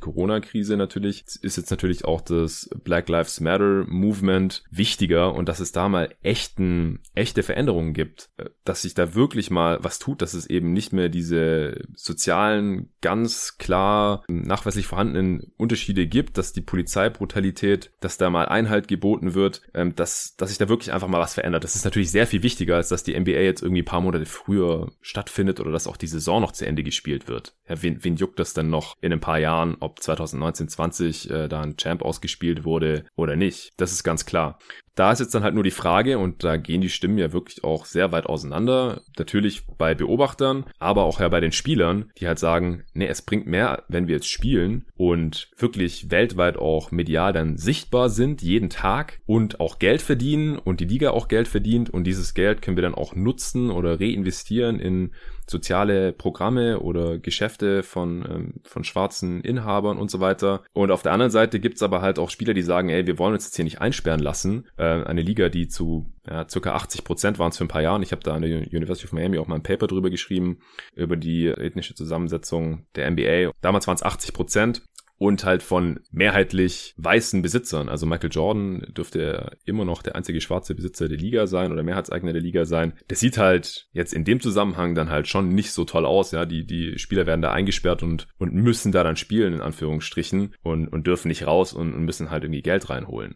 Corona-Krise natürlich ist jetzt natürlich auch das Black Lives Matter Player-Movement wichtiger und dass es da mal echten, echte Veränderungen gibt, äh, dass sich da wirklich mal was tut, dass es eben nicht mehr diese sozialen, ganz klar nachweislich vorhandenen Unterschiede gibt, dass die Polizeibrutalität, dass da mal Einhalt geboten wird, ähm, dass, dass sich da wirklich einfach mal was verändert. Das ist natürlich sehr viel wichtiger, als dass die NBA jetzt irgendwie ein paar Monate früher stattfindet oder dass auch die Saison noch zu Ende gespielt wird. Ja, wen, wen juckt das denn noch in ein paar Jahren, ob 2019, 20 äh, da ein Champ ausgespielt wurde oder nicht? Das ist ganz klar. Da ist jetzt dann halt nur die Frage, und da gehen die Stimmen ja wirklich auch sehr weit auseinander. Natürlich bei Beobachtern, aber auch ja bei den Spielern, die halt sagen, nee, es bringt mehr, wenn wir jetzt spielen und wirklich weltweit auch medial dann sichtbar sind, jeden Tag und auch Geld verdienen und die Liga auch Geld verdient und dieses Geld können wir dann auch nutzen oder reinvestieren in soziale Programme oder Geschäfte von, ähm, von schwarzen Inhabern und so weiter. Und auf der anderen Seite gibt's aber halt auch Spieler, die sagen, ey, wir wollen uns jetzt hier nicht einsperren lassen. Äh, eine Liga, die zu ja, circa 80 Prozent waren es für ein paar Jahren. Ich habe da an der University of Miami auch mal ein Paper drüber geschrieben, über die ethnische Zusammensetzung der NBA. Damals waren es 80 Prozent und halt von mehrheitlich weißen Besitzern. Also Michael Jordan dürfte immer noch der einzige schwarze Besitzer der Liga sein oder Mehrheitseigner der Liga sein. Das sieht halt jetzt in dem Zusammenhang dann halt schon nicht so toll aus. Ja, die, die Spieler werden da eingesperrt und, und müssen da dann spielen, in Anführungsstrichen, und, und dürfen nicht raus und, und müssen halt irgendwie Geld reinholen.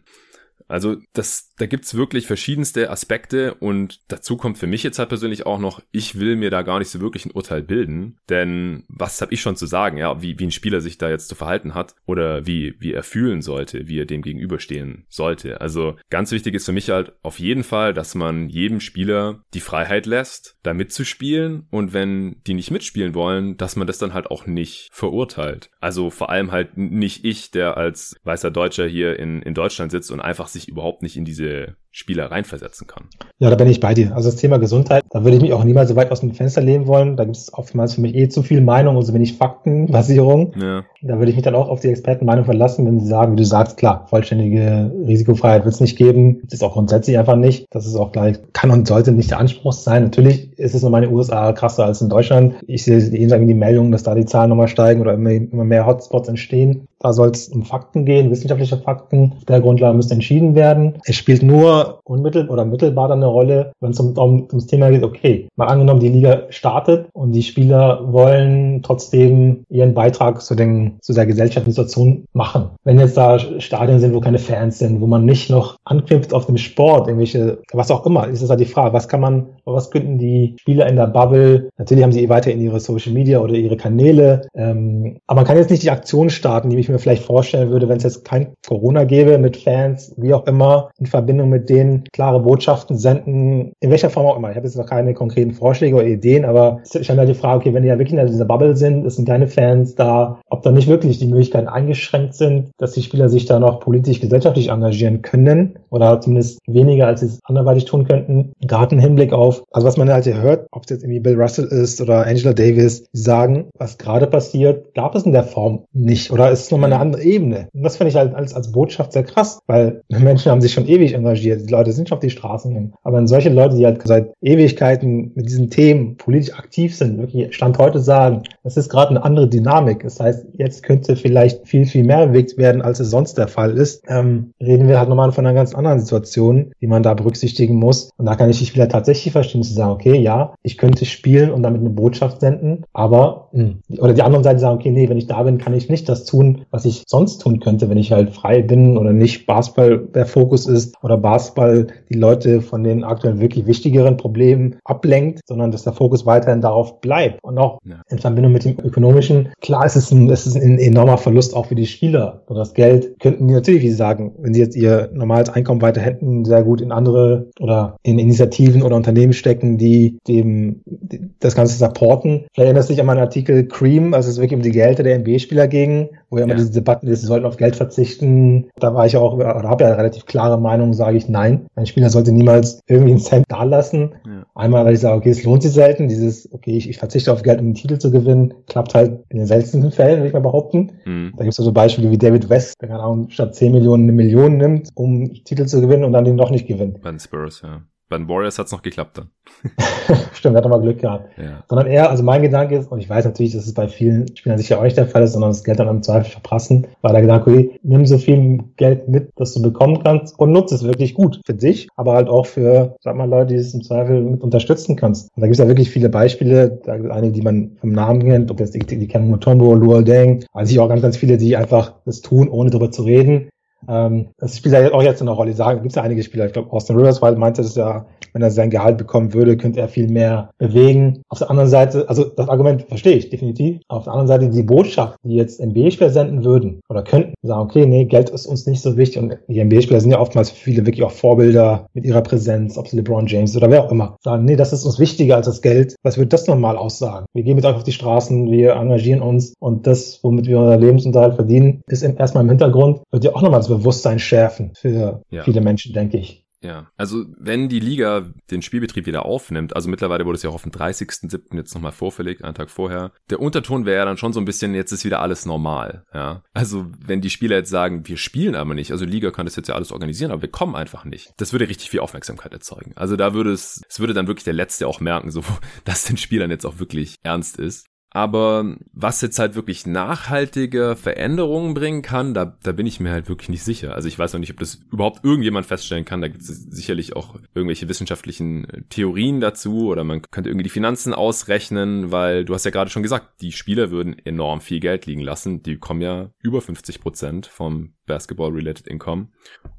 Also das, da gibt's wirklich verschiedenste Aspekte und dazu kommt für mich jetzt halt persönlich auch noch, ich will mir da gar nicht so wirklich ein Urteil bilden, denn was habe ich schon zu sagen, ja, wie, wie ein Spieler sich da jetzt zu verhalten hat oder wie, wie er fühlen sollte, wie er dem gegenüberstehen sollte. Also ganz wichtig ist für mich halt auf jeden Fall, dass man jedem Spieler die Freiheit lässt, da mitzuspielen und wenn die nicht mitspielen wollen, dass man das dann halt auch nicht verurteilt. Also vor allem halt nicht ich, der als weißer Deutscher hier in, in Deutschland sitzt und einfach sich überhaupt nicht in diese Spieler reinversetzen kann. Ja, da bin ich bei dir. Also das Thema Gesundheit, da würde ich mich auch niemals so weit aus dem Fenster lehnen wollen. Da gibt es oftmals für mich eh zu viel Meinung und so wenig Faktenbasierung. Ja. Da würde ich mich dann auch auf die Expertenmeinung verlassen, wenn sie sagen, wie du sagst, klar, vollständige Risikofreiheit wird es nicht geben. Das ist auch grundsätzlich einfach nicht. Das ist auch gleich, kann und sollte nicht der Anspruch sein. Natürlich ist es nochmal in den USA krasser als in Deutschland. Ich sehe jeden Tag die Meldungen, dass da die Zahlen nochmal steigen oder immer, immer mehr Hotspots entstehen. Da soll es um Fakten gehen, wissenschaftliche Fakten. Auf der Grundlage müsste entschieden werden. Es spielt nur unmittelbar oder mittelbar dann eine Rolle, wenn es um, um, ums Thema geht, okay, mal angenommen, die Liga startet und die Spieler wollen trotzdem ihren Beitrag zu, den, zu der Gesellschaftssituation machen. Wenn jetzt da Stadien sind, wo keine Fans sind, wo man nicht noch anknüpft auf dem Sport, irgendwelche, was auch immer, ist das halt die Frage, was kann man, was könnten die Spieler in der Bubble, natürlich haben sie eh weiter in ihre Social Media oder ihre Kanäle, ähm, aber man kann jetzt nicht die Aktion starten, die ich mir vielleicht vorstellen würde, wenn es jetzt kein Corona gäbe mit Fans, wie auch immer, in Verbindung mit denen klare Botschaften senden, in welcher Form auch immer. Ich habe jetzt noch keine konkreten Vorschläge oder Ideen, aber es ist halt die Frage, okay, wenn die ja wirklich in dieser Bubble sind, es sind keine Fans da, ob da nicht wirklich die Möglichkeiten eingeschränkt sind, dass die Spieler sich da noch politisch, gesellschaftlich engagieren können oder zumindest weniger, als sie es anderweitig tun könnten. Gerade Hinblick auf, also was man halt hier hört, ob es jetzt irgendwie Bill Russell ist oder Angela Davis, die sagen, was gerade passiert, gab es in der Form nicht oder ist es nochmal eine andere Ebene. Und das finde ich halt als, als Botschaft sehr krass, weil Menschen haben sich schon ewig engagiert. Die Leute sind schon auf die Straßen gegangen. Aber wenn solche Leute, die halt seit Ewigkeiten mit diesen Themen politisch aktiv sind, wirklich Stand heute sagen, das ist gerade eine andere Dynamik. Das heißt, jetzt könnte vielleicht viel, viel mehr bewegt werden, als es sonst der Fall ist. Ähm, reden wir halt nochmal von einer ganz anderen Situation, die man da berücksichtigen muss. Und da kann ich die Spieler tatsächlich verstehen, zu sagen, okay, ja, ich könnte spielen und damit eine Botschaft senden, aber, mh, hm, oder die anderen Seite sagen, okay, nee, wenn ich da bin, kann ich nicht das tun, was ich sonst tun könnte, wenn ich halt frei bin oder nicht Basketball der Fokus ist oder Basketball die Leute von den aktuell wirklich wichtigeren Problemen ablenkt, sondern dass der Fokus weiterhin darauf bleibt. Und auch ja. in Verbindung mit dem ökonomischen, klar ist es ein, ist es ein enormer Verlust auch für die Spieler. Und das Geld könnten die natürlich, wie Sie sagen, wenn sie jetzt ihr normales Einkommen weiter hätten, sehr gut in andere oder in Initiativen oder Unternehmen stecken, die dem das Ganze supporten. Vielleicht erinnert sich an meinen Artikel Cream, also es wirklich um die Gelder der NBA-Spieler ging, wo ja immer ja. diese Debatten, sie sollten auf Geld verzichten. Da war ich auch, oder habe ja eine relativ klare Meinung, sage ich nein. Ein Spieler sollte niemals irgendwie einen Cent dalassen. Ja. Einmal, weil ich sage, okay, es lohnt sich selten. Dieses, okay, ich, ich verzichte auf Geld, um einen Titel zu gewinnen, klappt halt in den seltensten Fällen, würde ich mal behaupten. Mhm. Da gibt es so Beispiele wie David West, der keine Ahnung, statt 10 Millionen eine Million nimmt, um Titel zu gewinnen und dann den doch nicht gewinnt. Bei den Spurs, ja. Bei den Warriors hat's noch geklappt dann. Stimmt, hat er mal Glück gehabt. Ja. Sondern eher, also mein Gedanke ist, und ich weiß natürlich, dass es bei vielen Spielern sicher auch nicht der Fall ist, sondern das Geld dann im Zweifel verprassen, weil der Gedanke, okay, nimm so viel Geld mit, dass du bekommen kannst und nutze es wirklich gut für dich, aber halt auch für, sag mal, Leute, die es im Zweifel mit unterstützen kannst. Und da gibt es ja wirklich viele Beispiele, da gibt es einige, die man vom Namen kennt, ob jetzt die, die, die kennen Mutombo, Luol Deng, also ich auch ganz, ganz viele, die einfach das tun, ohne darüber zu reden ähm, das spielt ja auch jetzt eine Rolle. Sagen, gibt es ja einige Spieler. Ich glaube, Austin Rivers meinte es ja, wenn er sein Gehalt bekommen würde, könnte er viel mehr bewegen. Auf der anderen Seite, also das Argument verstehe ich definitiv. Auf der anderen Seite die Botschaft, die jetzt NBA-Spieler senden würden oder könnten, sagen, okay, nee, Geld ist uns nicht so wichtig. Und die NBA-Spieler sind ja oftmals viele wirklich auch Vorbilder mit ihrer Präsenz, ob es LeBron James oder wer auch immer. Sagen, nee, das ist uns wichtiger als das Geld. Was würde das nochmal aussagen? Wir gehen jetzt einfach auf die Straßen, wir engagieren uns und das, womit wir unser Lebensunterhalt verdienen, ist erstmal im Hintergrund, wird ja auch nochmal das Bewusstsein schärfen für ja. viele Menschen, denke ich. Ja, also wenn die Liga den Spielbetrieb wieder aufnimmt, also mittlerweile wurde es ja auch auf den 30.07. jetzt nochmal vorverlegt, einen Tag vorher, der Unterton wäre ja dann schon so ein bisschen, jetzt ist wieder alles normal, ja. Also wenn die Spieler jetzt sagen, wir spielen aber nicht, also Liga kann das jetzt ja alles organisieren, aber wir kommen einfach nicht, das würde richtig viel Aufmerksamkeit erzeugen. Also da würde es, es würde dann wirklich der Letzte auch merken, so, dass den Spielern jetzt auch wirklich ernst ist. Aber was jetzt halt wirklich nachhaltige Veränderungen bringen kann, da, da bin ich mir halt wirklich nicht sicher. Also ich weiß noch nicht, ob das überhaupt irgendjemand feststellen kann. Da gibt es sicherlich auch irgendwelche wissenschaftlichen Theorien dazu oder man könnte irgendwie die Finanzen ausrechnen, weil du hast ja gerade schon gesagt, die Spieler würden enorm viel Geld liegen lassen. Die kommen ja über 50 Prozent vom Basketball-related Income.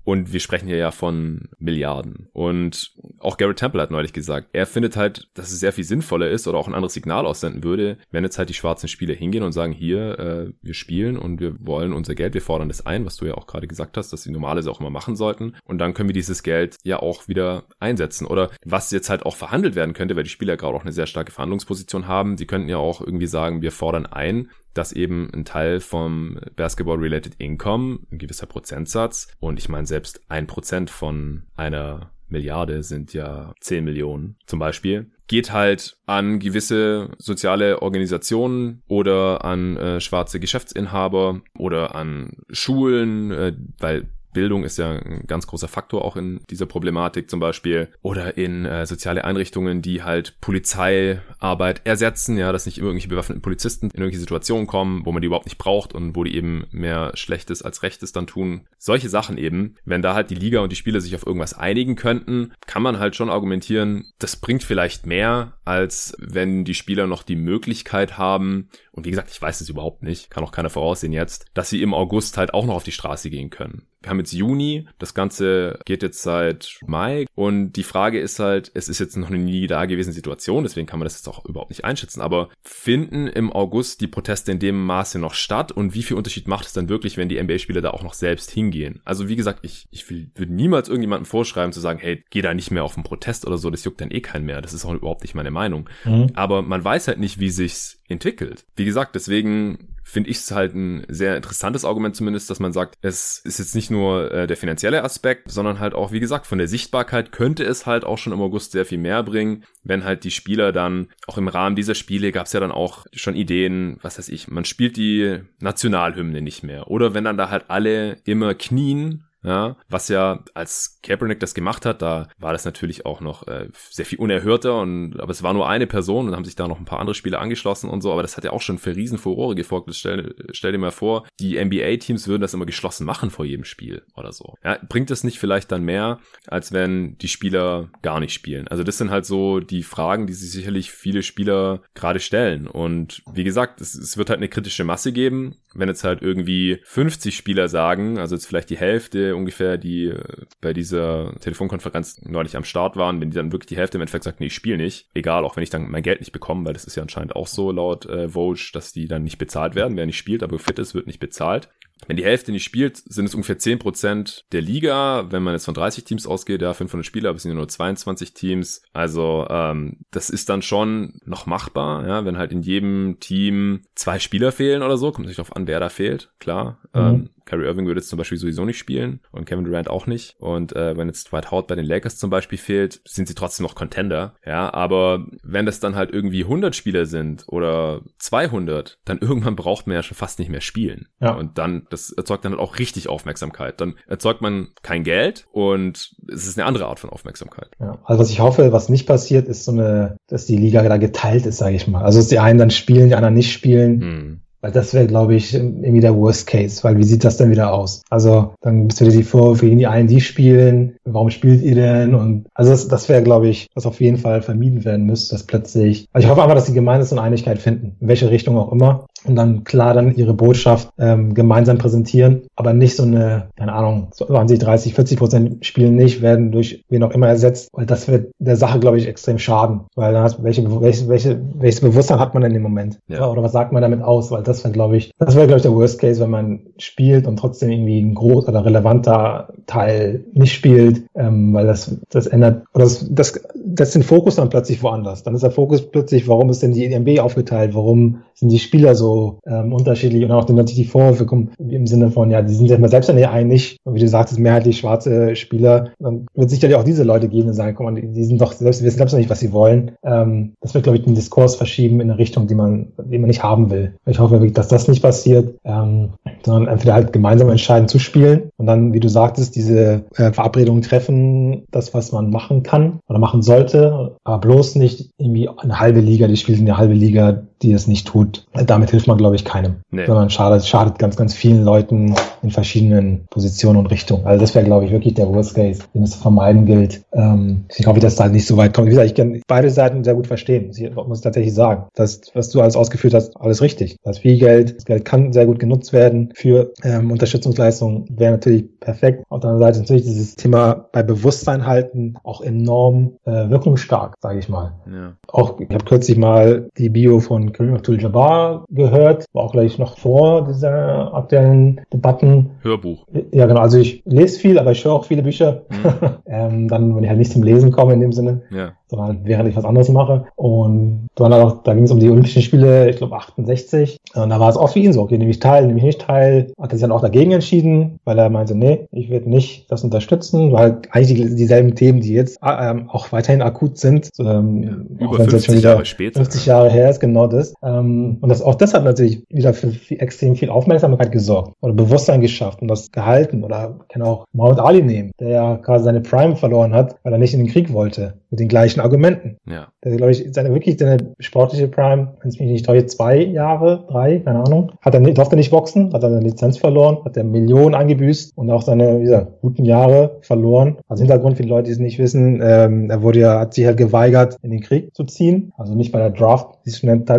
Und wir sprechen hier ja von Milliarden. Und auch Garrett Temple hat neulich gesagt, er findet halt, dass es sehr viel sinnvoller ist oder auch ein anderes Signal aussenden würde, wenn jetzt halt die schwarzen Spieler hingehen und sagen, hier, äh, wir spielen und wir wollen unser Geld, wir fordern das ein, was du ja auch gerade gesagt hast, dass die normales auch immer machen sollten. Und dann können wir dieses Geld ja auch wieder einsetzen. Oder was jetzt halt auch verhandelt werden könnte, weil die Spieler gerade auch eine sehr starke Verhandlungsposition haben, die könnten ja auch irgendwie sagen, wir fordern ein, dass eben ein Teil vom Basketball-related Income, ein gewisser Prozentsatz, und ich meine selbst ein Prozent von einer Milliarde sind ja 10 Millionen zum Beispiel, geht halt an gewisse soziale Organisationen oder an äh, schwarze Geschäftsinhaber oder an Schulen, äh, weil Bildung ist ja ein ganz großer Faktor auch in dieser Problematik zum Beispiel. Oder in äh, soziale Einrichtungen, die halt Polizeiarbeit ersetzen, ja, dass nicht irgendwelche bewaffneten Polizisten in irgendwelche Situationen kommen, wo man die überhaupt nicht braucht und wo die eben mehr Schlechtes als Rechtes dann tun. Solche Sachen eben. Wenn da halt die Liga und die Spieler sich auf irgendwas einigen könnten, kann man halt schon argumentieren, das bringt vielleicht mehr, als wenn die Spieler noch die Möglichkeit haben, und wie gesagt, ich weiß es überhaupt nicht, kann auch keiner voraussehen jetzt, dass sie im August halt auch noch auf die Straße gehen können. Wir haben jetzt Juni, das Ganze geht jetzt seit Mai und die Frage ist halt, es ist jetzt noch eine nie da gewesen Situation, deswegen kann man das jetzt auch überhaupt nicht einschätzen, aber finden im August die Proteste in dem Maße noch statt und wie viel Unterschied macht es dann wirklich, wenn die NBA-Spieler da auch noch selbst hingehen? Also wie gesagt, ich, ich will, würde niemals irgendjemandem vorschreiben zu sagen, hey, geh da nicht mehr auf einen Protest oder so, das juckt dann eh keinen mehr, das ist auch überhaupt nicht meine Meinung. Mhm. Aber man weiß halt nicht, wie sich's entwickelt. Wie gesagt, deswegen finde ich es halt ein sehr interessantes Argument zumindest, dass man sagt, es ist jetzt nicht nur äh, der finanzielle Aspekt, sondern halt auch, wie gesagt, von der Sichtbarkeit könnte es halt auch schon im August sehr viel mehr bringen, wenn halt die Spieler dann, auch im Rahmen dieser Spiele gab es ja dann auch schon Ideen, was weiß ich, man spielt die Nationalhymne nicht mehr. Oder wenn dann da halt alle immer knien ja, was ja als Kaepernick das gemacht hat, da war das natürlich auch noch äh, sehr viel unerhörter und aber es war nur eine Person und haben sich da noch ein paar andere Spieler angeschlossen und so, aber das hat ja auch schon für riesen Furore gefolgt. Stell, stell dir mal vor, die NBA-Teams würden das immer geschlossen machen vor jedem Spiel oder so. Ja, bringt das nicht vielleicht dann mehr, als wenn die Spieler gar nicht spielen? Also das sind halt so die Fragen, die sich sicherlich viele Spieler gerade stellen und wie gesagt, es, es wird halt eine kritische Masse geben, wenn jetzt halt irgendwie 50 Spieler sagen, also jetzt vielleicht die Hälfte ungefähr, die äh, bei dieser Telefonkonferenz neulich am Start waren, wenn die dann wirklich die Hälfte im Endeffekt sagt, nee, ich spiele nicht, egal, auch wenn ich dann mein Geld nicht bekomme, weil das ist ja anscheinend auch so laut äh, Vogue, dass die dann nicht bezahlt werden. Wer nicht spielt, aber fit ist, wird nicht bezahlt. Wenn die Hälfte nicht spielt, sind es ungefähr 10% der Liga. Wenn man jetzt von 30 Teams ausgeht, ja, 500 Spieler, aber es sind ja nur 22 Teams. Also ähm, das ist dann schon noch machbar, ja, wenn halt in jedem Team zwei Spieler fehlen oder so. Kommt natürlich darauf an, wer da fehlt, klar. Mhm. Ähm, Kyrie Irving würde jetzt zum Beispiel sowieso nicht spielen und Kevin Durant auch nicht. Und äh, wenn jetzt Dwight Howard bei den Lakers zum Beispiel fehlt, sind sie trotzdem noch Contender. Ja, aber wenn das dann halt irgendwie 100 Spieler sind oder 200, dann irgendwann braucht man ja schon fast nicht mehr spielen. Ja. Und dann, das erzeugt dann halt auch richtig Aufmerksamkeit. Dann erzeugt man kein Geld und es ist eine andere Art von Aufmerksamkeit. Ja, also was ich hoffe, was nicht passiert, ist so eine, dass die Liga da geteilt ist, sage ich mal. Also dass die einen dann spielen, die anderen nicht spielen. Hm. Weil das wäre, glaube ich, irgendwie der Worst Case, weil wie sieht das denn wieder aus? Also dann gibt es wieder die Vorwürfe gegen die einen, die spielen, warum spielt ihr denn? Und also das, das wäre, glaube ich, was auf jeden Fall vermieden werden müsste, dass plötzlich. Also ich hoffe aber, dass die Gemeinden und Einigkeit finden, in welche Richtung auch immer und dann klar dann ihre Botschaft ähm, gemeinsam präsentieren, aber nicht so eine, keine Ahnung, 20, 30, 40 Prozent spielen nicht, werden durch wen auch immer ersetzt, weil das wird der Sache, glaube ich, extrem schaden, weil dann hast, welche, welche, welche, welches Bewusstsein hat man in dem Moment? Ja. Oder was sagt man damit aus? Weil das wäre, glaube ich, das wäre, glaube ich, der Worst Case, wenn man spielt und trotzdem irgendwie ein groß oder relevanter Teil nicht spielt, ähm, weil das, das ändert, oder das, das, das den Fokus dann plötzlich woanders. Dann ist der Fokus plötzlich, warum ist denn die EMB aufgeteilt? Warum sind die Spieler so ähm, unterschiedlich und auch dann natürlich die Vorwürfe kommen im Sinne von, ja, die sind ja selbst ja nicht einig. Und wie du sagtest, mehrheitlich schwarze Spieler. Dann wird sicherlich auch diese Leute geben und sagen, guck mal, die sind doch selbst, wissen selbst noch nicht, was sie wollen. Ähm, das wird, glaube ich, den Diskurs verschieben in eine Richtung, die man, die man nicht haben will. Ich hoffe wirklich, dass das nicht passiert, ähm, sondern entweder halt gemeinsam entscheiden zu spielen und dann, wie du sagtest, diese äh, Verabredungen treffen, das, was man machen kann oder machen sollte, aber bloß nicht irgendwie eine halbe Liga, die spielt in der halbe Liga, die es nicht tut. Damit hilft man, glaube ich, keinem. Nee. Sondern schadet, schadet ganz, ganz vielen Leuten in verschiedenen Positionen und Richtungen. Also das wäre, glaube ich, wirklich der Worst Case, den es zu vermeiden gilt. Ähm, ich hoffe, dass da nicht so weit kommt. Wie gesagt, ich kann beide Seiten sehr gut verstehen, muss ich tatsächlich sagen. Das, was du alles ausgeführt hast, alles richtig. Das viel Geld. Das Geld kann sehr gut genutzt werden für ähm, Unterstützungsleistungen. Wäre natürlich perfekt. Auf der anderen Seite natürlich dieses Thema bei Bewusstsein halten auch enorm äh, wirkungsstark, sage ich mal. Ja. Auch ich habe kürzlich mal die Bio von Kareem Abdul-Jabbar gehört, war auch gleich noch vor dieser aktuellen Debatten. Hörbuch. Ja, genau. Also ich lese viel, aber ich höre auch viele Bücher. Mhm. ähm, dann, wenn ich halt nicht zum Lesen komme in dem Sinne. Ja sondern während ich was anderes mache. Und dann auch, da ging es um die Olympischen Spiele, ich glaube 68. Und da war es auch für ihn so, okay, nehme ich teil, nehme ich nicht teil. Hat er sich dann auch dagegen entschieden, weil er meinte, nee, ich werde nicht das unterstützen, weil eigentlich die, dieselben Themen, die jetzt ähm, auch weiterhin akut sind, ähm, ja, über 50 schon wieder Jahre später. 50 Jahre her ist, genau das. Ähm, und das, auch das hat natürlich wieder für, für extrem viel Aufmerksamkeit gesorgt oder Bewusstsein geschafft und das gehalten. Oder kann auch Muhammad Ali nehmen, der ja gerade seine Prime verloren hat, weil er nicht in den Krieg wollte, mit den gleichen Argumenten. Ja. Der, glaube ich, seine wirklich seine sportliche Prime, wenn es mich nicht täuscht, zwei Jahre, drei, keine Ahnung, hat er nicht, durfte nicht boxen, hat er seine Lizenz verloren, hat er Millionen eingebüßt und auch seine, wie gesagt, guten Jahre verloren. Also Hintergrund für die Leute, die es nicht wissen, ähm, er wurde ja, hat sich halt geweigert, in den Krieg zu ziehen, also nicht bei der Draft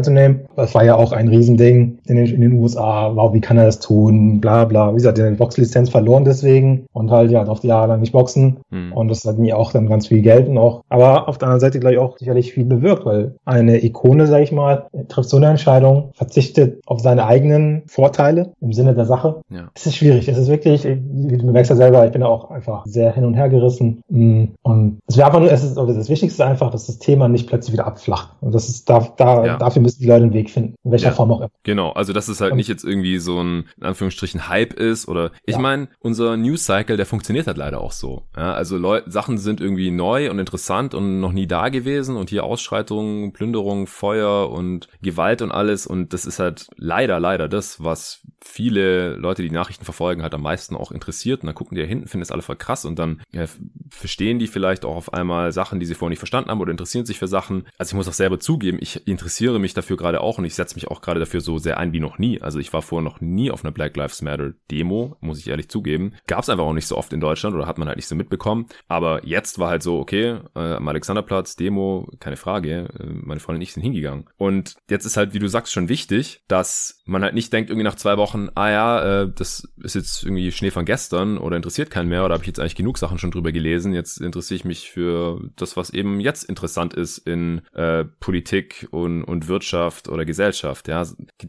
teilzunehmen. Das war ja auch ein Riesending in den, in den USA. Wow, wie kann er das tun? Bla bla. Wie gesagt, die Boxlizenz verloren deswegen und halt ja, durfte jahrelang nicht boxen. Hm. Und das hat mir auch dann ganz viel Geld und auch, aber auf der anderen Seite, glaube ich, auch sicherlich viel bewirkt, weil eine Ikone, sage ich mal, trifft so eine Entscheidung, verzichtet auf seine eigenen Vorteile im Sinne der Sache. Ja. Es ist schwierig. Es ist wirklich, wie du merkst ja selber, ich bin da auch einfach sehr hin und her gerissen. Mm, und es wäre einfach nur, es ist, oder das Wichtigste ist einfach, dass das Thema nicht plötzlich wieder abflacht. Und das ist, da, da, ja. dafür müssen die Leute einen Weg finden. In welcher ja. Form auch immer. Genau. Also, dass es halt nicht jetzt irgendwie so ein, in Anführungsstrichen, Hype ist oder, ich meine, unser News Cycle, der funktioniert halt leider auch so. Ja, also Leute, Sachen sind irgendwie neu und interessant und noch nie da gewesen und hier Ausschreitungen, Plünderung, Feuer und Gewalt und alles und das ist halt leider, leider das, was viele Leute, die Nachrichten verfolgen, halt am meisten auch interessiert und dann gucken die da hinten, finden es alle voll krass und dann ja, verstehen die vielleicht auch auf einmal Sachen, die sie vorher nicht verstanden haben oder interessieren sich für Sachen. Also ich muss auch selber zugeben, ich interessiere mich dafür gerade auch und ich setze mich auch gerade dafür so sehr ein wie noch nie. Also ich war vorher noch nie auf einer Black Lives Matter Demo, muss ich ehrlich zugeben. Gab es einfach auch nicht so oft in Deutschland oder hat man halt nicht so mitbekommen. Aber jetzt war halt so, okay, äh, am Alexanderplatz, Demo, keine Frage, äh, meine Freundin und ich sind hingegangen. Und jetzt ist halt, wie du sagst, schon wichtig, dass man halt nicht denkt, irgendwie nach zwei Wochen, ah ja, äh, das ist jetzt irgendwie Schnee von gestern oder interessiert keinen mehr oder habe ich jetzt eigentlich genug Sachen schon drüber gelesen. Jetzt interessiere ich mich für das, was eben jetzt interessant ist in äh, Politik und, und Wirtschaft oder Gesellschaft. Ja,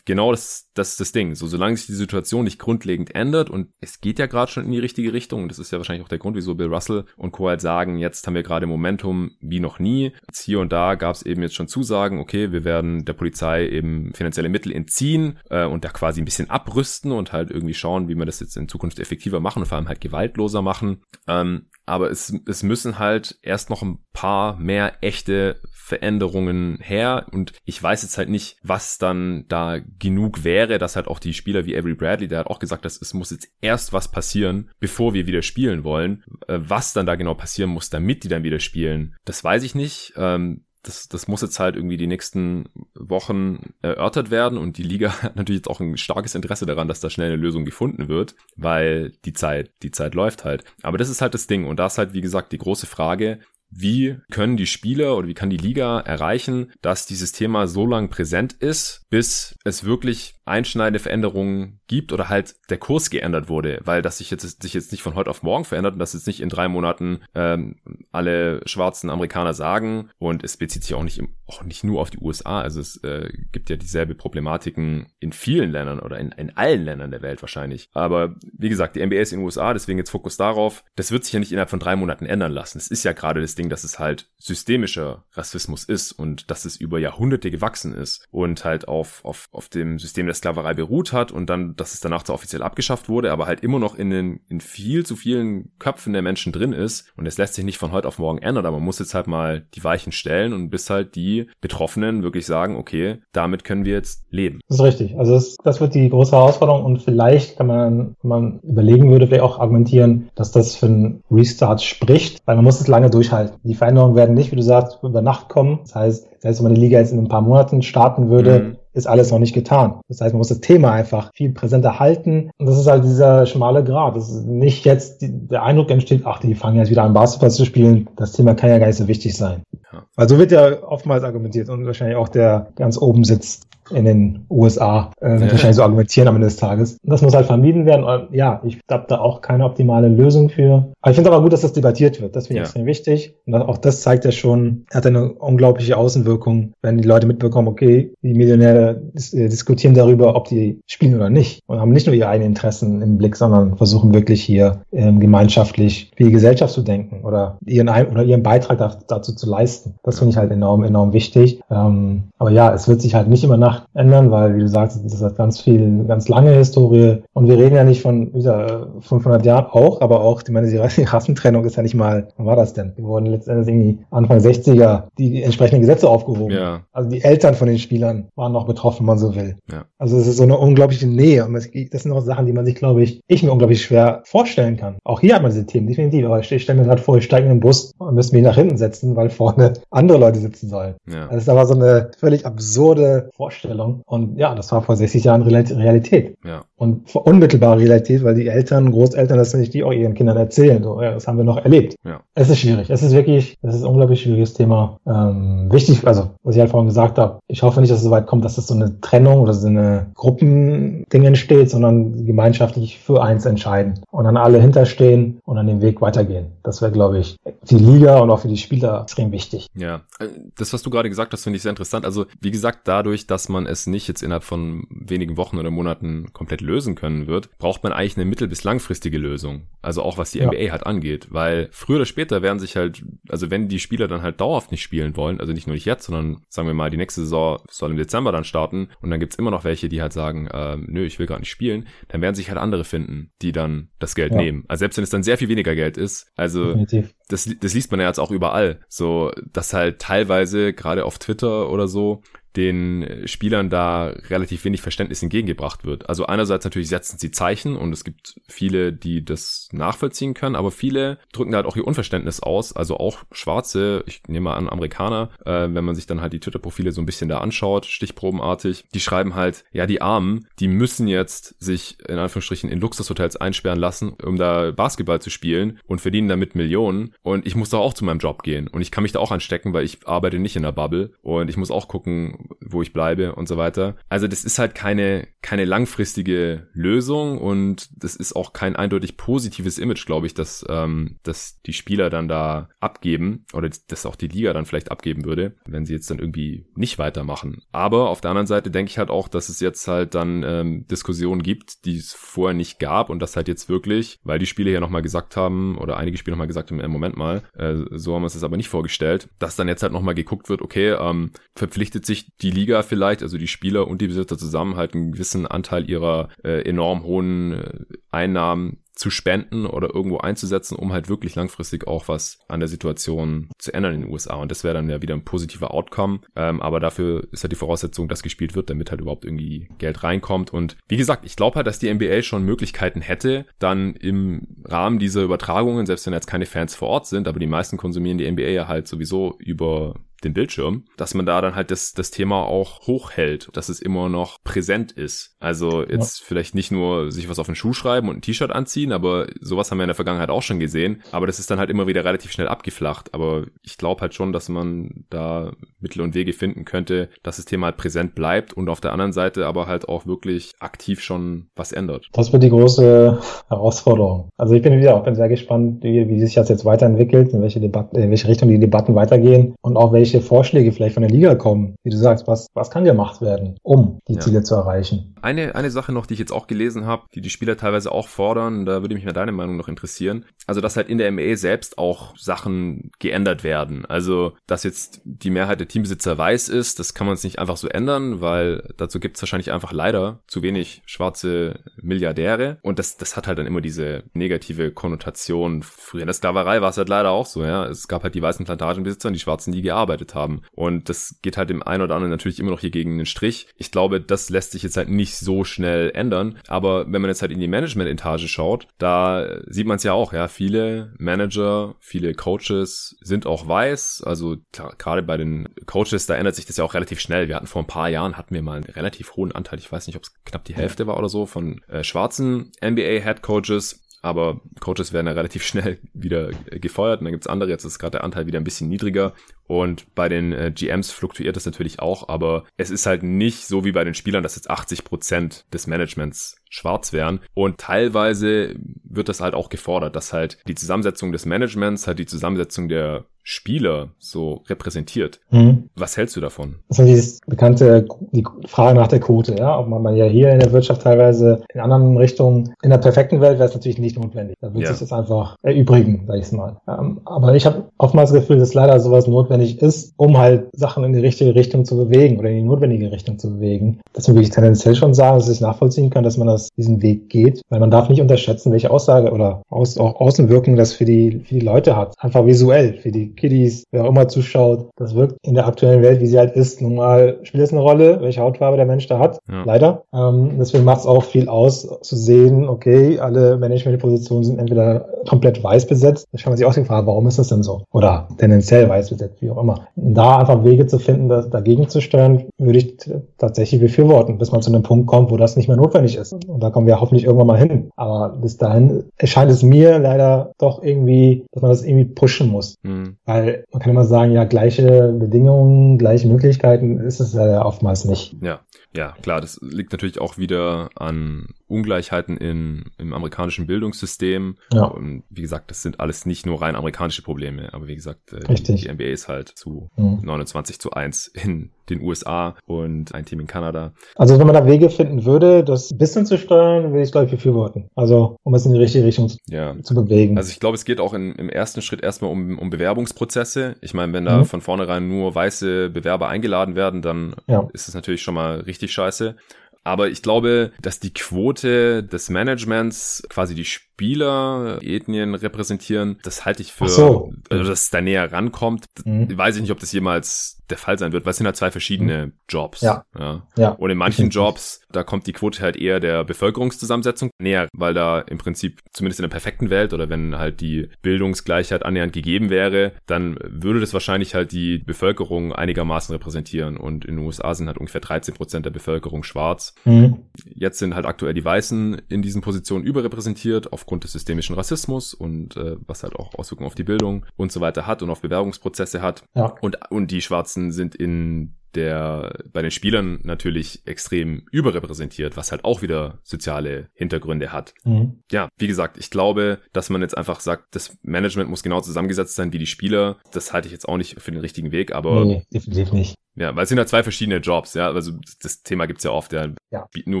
genau das, das ist das Ding. So, solange sich die Situation nicht grundlegend ändert und es geht ja gerade schon in die richtige Richtung, und das ist ja wahrscheinlich auch der Grund, wieso Bill Russell und Co. halt sagen, jetzt haben wir gerade Momentum wie noch nie. Jetzt hier und da gab es eben jetzt schon Zusagen, okay, wir werden der Polizei eben finanzielle Mittel entziehen äh, und da quasi ein bisschen abrüsten und halt irgendwie schauen, wie wir das jetzt in Zukunft effektiver machen und vor allem halt gewaltloser machen. Ähm, aber es, es müssen halt erst noch ein paar mehr echte Veränderungen her und ich weiß jetzt halt nicht, was dann da genug wäre, dass halt auch die Spieler wie Avery Bradley, der hat auch gesagt, dass es muss jetzt erst was passieren, bevor wir wieder spielen wollen. Äh, was dann da genau passieren muss, damit die dann wieder spielen, das weiß ich nicht. Ähm, das, das muss jetzt halt irgendwie die nächsten Wochen erörtert werden und die Liga hat natürlich jetzt auch ein starkes Interesse daran, dass da schnell eine Lösung gefunden wird, weil die Zeit, die Zeit läuft halt. Aber das ist halt das Ding und da ist halt, wie gesagt, die große Frage, wie können die Spieler oder wie kann die Liga erreichen, dass dieses Thema so lang präsent ist, bis es wirklich einschneidende Veränderungen gibt oder halt der Kurs geändert wurde, weil das sich jetzt, sich jetzt nicht von heute auf morgen verändert und dass jetzt nicht in drei Monaten ähm, alle schwarzen Amerikaner sagen und es bezieht sich auch nicht, auch nicht nur auf die USA, also es äh, gibt ja dieselbe Problematiken in vielen Ländern oder in, in allen Ländern der Welt wahrscheinlich. Aber wie gesagt, die NBA ist in den USA, deswegen jetzt Fokus darauf. Das wird sich ja nicht innerhalb von drei Monaten ändern lassen. Es ist ja gerade das Ding, dass es halt systemischer Rassismus ist und dass es über Jahrhunderte gewachsen ist und halt auf, auf, auf dem System der Sklaverei beruht hat und dann, dass es danach zwar offiziell abgeschafft wurde, aber halt immer noch in den, in viel zu vielen Köpfen der Menschen drin ist und es lässt sich nicht von heute auf morgen ändern, aber man muss jetzt halt mal die Weichen stellen und bis halt die Betroffenen wirklich sagen, okay, damit können wir jetzt leben. Das ist richtig. Also das, das wird die große Herausforderung und vielleicht kann man, man überlegen würde, vielleicht auch argumentieren, dass das für einen Restart spricht, weil man muss es lange durchhalten. Die Veränderungen werden nicht, wie du sagst, über Nacht kommen. Das heißt, selbst wenn man die Liga jetzt in ein paar Monaten starten würde, mhm ist alles noch nicht getan. Das heißt, man muss das Thema einfach viel präsenter halten. Und das ist halt dieser schmale Grad. Das ist nicht jetzt die, der Eindruck entsteht, ach, die fangen jetzt wieder an, Basketball zu spielen. Das Thema kann ja gar nicht so wichtig sein. Ja. Weil so wird ja oftmals argumentiert und wahrscheinlich auch der ganz oben sitzt in den USA äh, ja. wahrscheinlich so argumentieren am Ende des Tages. Das muss halt vermieden werden. Und ja, ich habe da auch keine optimale Lösung für. Aber ich finde aber gut, dass das debattiert wird. Das finde ich ja. extrem wichtig. Und auch das zeigt ja schon, hat eine unglaubliche Außenwirkung, wenn die Leute mitbekommen, okay, die Millionäre dis äh, diskutieren darüber, ob die spielen oder nicht. Und haben nicht nur ihre eigenen Interessen im Blick, sondern versuchen wirklich hier ähm, gemeinschaftlich für die Gesellschaft zu denken oder ihren, oder ihren Beitrag da, dazu zu leisten. Das finde ich halt enorm, enorm wichtig. Ähm, aber ja, es wird sich halt nicht immer nach Nacht ändern, weil, wie du sagst, das ist halt ganz viel, ganz lange Historie. Und wir reden ja nicht von dieser 500 Jahren auch, aber auch, ich meine, die Rassentrennung ist ja nicht mal, wann war das denn? Die wurden letztendlich irgendwie Anfang 60er die entsprechenden Gesetze aufgehoben. Ja. Also die Eltern von den Spielern waren noch betroffen, wenn man so will. Ja. Also es ist so eine unglaubliche Nähe. Und das sind auch Sachen, die man sich, glaube ich, ich mir unglaublich schwer vorstellen kann. Auch hier hat man diese Themen, definitiv. Aber ich stelle mir gerade vor, ich steige in den Bus und müsste mich nach hinten setzen, weil vorne andere Leute sitzen sollen. Ja. Das ist aber so eine völlig absurde Vorstellung Vorstellung. Und ja, das war vor 60 Jahren Realität. Ja. Und unmittelbare Realität, weil die Eltern, Großeltern das nicht die auch ihren Kindern erzählen. So, ja, das haben wir noch erlebt. Ja. Es ist schwierig. Es ist wirklich, es ist ein unglaublich schwieriges Thema. Ähm, wichtig, also was ich halt vorhin gesagt habe, ich hoffe nicht, dass es so weit kommt, dass das so eine Trennung oder so eine Gruppending entsteht, sondern gemeinschaftlich für eins entscheiden und dann alle hinterstehen und an dem Weg weitergehen. Das wäre, glaube ich, für die Liga und auch für die Spieler extrem wichtig. Ja, äh, das, was du gerade gesagt hast, finde ich sehr interessant. Also, wie gesagt, dadurch, dass man es nicht jetzt innerhalb von wenigen Wochen oder Monaten komplett lösen können wird, braucht man eigentlich eine mittel- bis langfristige Lösung. Also auch was die ja. NBA halt angeht. Weil früher oder später werden sich halt, also wenn die Spieler dann halt dauerhaft nicht spielen wollen, also nicht nur nicht jetzt, sondern sagen wir mal, die nächste Saison soll im Dezember dann starten und dann gibt's immer noch welche, die halt sagen, äh, nö, ich will gar nicht spielen, dann werden sich halt andere finden, die dann das Geld ja. nehmen. Also selbst wenn es dann sehr viel weniger Geld ist, also das, das liest man ja jetzt auch überall, so dass halt teilweise gerade auf Twitter oder so den Spielern da relativ wenig Verständnis entgegengebracht wird. Also einerseits natürlich setzen sie Zeichen und es gibt viele, die das nachvollziehen können, aber viele drücken halt auch ihr Unverständnis aus. Also auch Schwarze, ich nehme mal an Amerikaner, äh, wenn man sich dann halt die Twitter-Profile so ein bisschen da anschaut, stichprobenartig, die schreiben halt, ja die Armen, die müssen jetzt sich in Anführungsstrichen in Luxushotels einsperren lassen, um da Basketball zu spielen und verdienen damit Millionen und ich muss da auch zu meinem Job gehen und ich kann mich da auch anstecken, weil ich arbeite nicht in der Bubble und ich muss auch gucken, wo ich bleibe und so weiter. Also das ist halt keine, keine langfristige Lösung und das ist auch kein eindeutig positives Image, glaube ich, dass, ähm, dass die Spieler dann da abgeben oder dass auch die Liga dann vielleicht abgeben würde, wenn sie jetzt dann irgendwie nicht weitermachen. Aber auf der anderen Seite denke ich halt auch, dass es jetzt halt dann ähm, Diskussionen gibt, die es vorher nicht gab und das halt jetzt wirklich, weil die Spiele ja nochmal gesagt haben oder einige Spiele nochmal gesagt haben, im Moment mal, äh, so haben wir es aber nicht vorgestellt, dass dann jetzt halt nochmal geguckt wird, okay, ähm, verpflichtet sich die Liga vielleicht, also die Spieler und die Besitzer zusammen halt einen gewissen Anteil ihrer äh, enorm hohen äh, Einnahmen zu spenden oder irgendwo einzusetzen, um halt wirklich langfristig auch was an der Situation zu ändern in den USA. Und das wäre dann ja wieder ein positiver Outcome. Ähm, aber dafür ist halt die Voraussetzung, dass gespielt wird, damit halt überhaupt irgendwie Geld reinkommt. Und wie gesagt, ich glaube halt, dass die NBA schon Möglichkeiten hätte, dann im Rahmen dieser Übertragungen, selbst wenn jetzt keine Fans vor Ort sind, aber die meisten konsumieren die NBA ja halt sowieso über den Bildschirm, dass man da dann halt das, das Thema auch hochhält, dass es immer noch präsent ist. Also jetzt ja. vielleicht nicht nur sich was auf den Schuh schreiben und ein T-Shirt anziehen, aber sowas haben wir in der Vergangenheit auch schon gesehen. Aber das ist dann halt immer wieder relativ schnell abgeflacht. Aber ich glaube halt schon, dass man da Mittel und Wege finden könnte, dass das Thema halt präsent bleibt und auf der anderen Seite aber halt auch wirklich aktiv schon was ändert. Das wird die große Herausforderung. Also ich bin wieder auch bin sehr gespannt, wie, wie sich das jetzt weiterentwickelt, in welche Debatten, in welche Richtung die Debatten weitergehen und auch welche welche Vorschläge vielleicht von der Liga kommen, wie du sagst, was, was kann gemacht werden, um die ja. Ziele zu erreichen. Eine, eine Sache noch, die ich jetzt auch gelesen habe, die die Spieler teilweise auch fordern, da würde mich mal deine Meinung noch interessieren. Also, dass halt in der MA selbst auch Sachen geändert werden. Also, dass jetzt die Mehrheit der Teambesitzer weiß ist, das kann man es nicht einfach so ändern, weil dazu gibt es wahrscheinlich einfach leider zu wenig schwarze Milliardäre. Und das, das hat halt dann immer diese negative Konnotation. Früher in der Sklaverei war es halt leider auch so, ja. Es gab halt die weißen Plantagenbesitzer und die Schwarzen, die gearbeitet gearbeitet haben. Und das geht halt dem einen oder anderen natürlich immer noch hier gegen den Strich. Ich glaube, das lässt sich jetzt halt nicht so schnell ändern. Aber wenn man jetzt halt in die Management-Etage schaut, da sieht man es ja auch, ja. Viele Manager, viele Coaches sind auch weiß. Also gerade bei den Coaches, da ändert sich das ja auch relativ schnell. Wir hatten vor ein paar Jahren, hatten wir mal einen relativ hohen Anteil, ich weiß nicht, ob es knapp die Hälfte war oder so, von äh, schwarzen NBA-Head Coaches aber Coaches werden ja relativ schnell wieder gefeuert und dann gibt's andere, jetzt ist gerade der Anteil wieder ein bisschen niedriger. Und bei den äh, GMs fluktuiert das natürlich auch, aber es ist halt nicht so wie bei den Spielern, dass jetzt 80 Prozent des Managements schwarz wären. Und teilweise wird das halt auch gefordert, dass halt die Zusammensetzung des Managements halt die Zusammensetzung der Spieler so repräsentiert. Mhm. Was hältst du davon? Das ist dieses bekannte die Frage nach der Quote, ja, ob man, man ja hier in der Wirtschaft teilweise in anderen Richtungen, in der perfekten Welt wäre es natürlich nicht notwendig. Da würde ja. sich das einfach erübrigen, sag ich mal. Ähm, aber ich habe oftmals das Gefühl, dass leider sowas notwendig ist, um halt Sachen in die richtige Richtung zu bewegen oder in die notwendige Richtung zu bewegen. Dass man wirklich tendenziell schon sagen, dass ich nachvollziehen kann, dass man das diesen Weg geht, weil man darf nicht unterschätzen, welche Aussage oder aus, auch Außenwirkung das für die, für die Leute hat. Einfach visuell, für die Kiddies, wer auch immer zuschaut. Das wirkt in der aktuellen Welt, wie sie halt ist, nun mal spielt es eine Rolle, welche Hautfarbe der Mensch da hat. Ja. Leider. Ähm, deswegen macht es auch viel aus, zu sehen, okay, alle Managementpositionen sind entweder komplett weiß besetzt. Da kann man sich auch gefragt, warum ist das denn so? Oder tendenziell weiß besetzt, wie auch immer. Da einfach Wege zu finden, das dagegen zu steuern, würde ich tatsächlich befürworten, bis man zu einem Punkt kommt, wo das nicht mehr notwendig ist. Und da kommen wir hoffentlich irgendwann mal hin. Aber bis dahin erscheint es mir leider doch irgendwie, dass man das irgendwie pushen muss. Mhm. Weil man kann immer sagen, ja, gleiche Bedingungen, gleiche Möglichkeiten ist es ja oftmals nicht. Ja, ja, klar, das liegt natürlich auch wieder an Ungleichheiten in, im amerikanischen Bildungssystem. Ja. Und wie gesagt, das sind alles nicht nur rein amerikanische Probleme, aber wie gesagt, äh, die, die, NBA ist halt zu mhm. 29 zu 1 in den USA und ein Team in Kanada. Also wenn man da Wege finden würde, das ein bisschen zu steuern, würde ich glaube ich befürworten. Also um es in die richtige Richtung ja. zu bewegen. Also ich glaube, es geht auch in, im ersten Schritt erstmal um, um Bewerbungsprozesse. Ich meine, wenn da mhm. von vornherein nur weiße Bewerber eingeladen werden, dann ja. ist es natürlich schon mal richtig scheiße. Aber ich glaube, dass die Quote des Managements quasi die Spieler Ethnien repräsentieren, das halte ich für, so. also dass es da näher rankommt. Mhm. Weiß ich nicht, ob das jemals der Fall sein wird, weil es sind halt zwei verschiedene mhm. Jobs. Ja. ja. ja. Und in manchen Jobs, da kommt die Quote halt eher der Bevölkerungszusammensetzung näher, weil da im Prinzip, zumindest in der perfekten Welt oder wenn halt die Bildungsgleichheit annähernd gegeben wäre, dann würde das wahrscheinlich halt die Bevölkerung einigermaßen repräsentieren. Und in den USA sind halt ungefähr 13 Prozent der Bevölkerung schwarz. Mhm. Jetzt sind halt aktuell die Weißen in diesen Positionen überrepräsentiert auf aufgrund des systemischen Rassismus und äh, was halt auch Auswirkungen auf die Bildung und so weiter hat und auf Bewerbungsprozesse hat. Ja. Und, und die Schwarzen sind in der bei den Spielern natürlich extrem überrepräsentiert, was halt auch wieder soziale Hintergründe hat. Mhm. Ja, wie gesagt, ich glaube, dass man jetzt einfach sagt, das Management muss genau zusammengesetzt sein wie die Spieler. Das halte ich jetzt auch nicht für den richtigen Weg, aber. Nee, definitiv nicht. Ja, weil es sind ja zwei verschiedene Jobs, ja. Also das Thema gibt's ja oft, ja. ja. Nur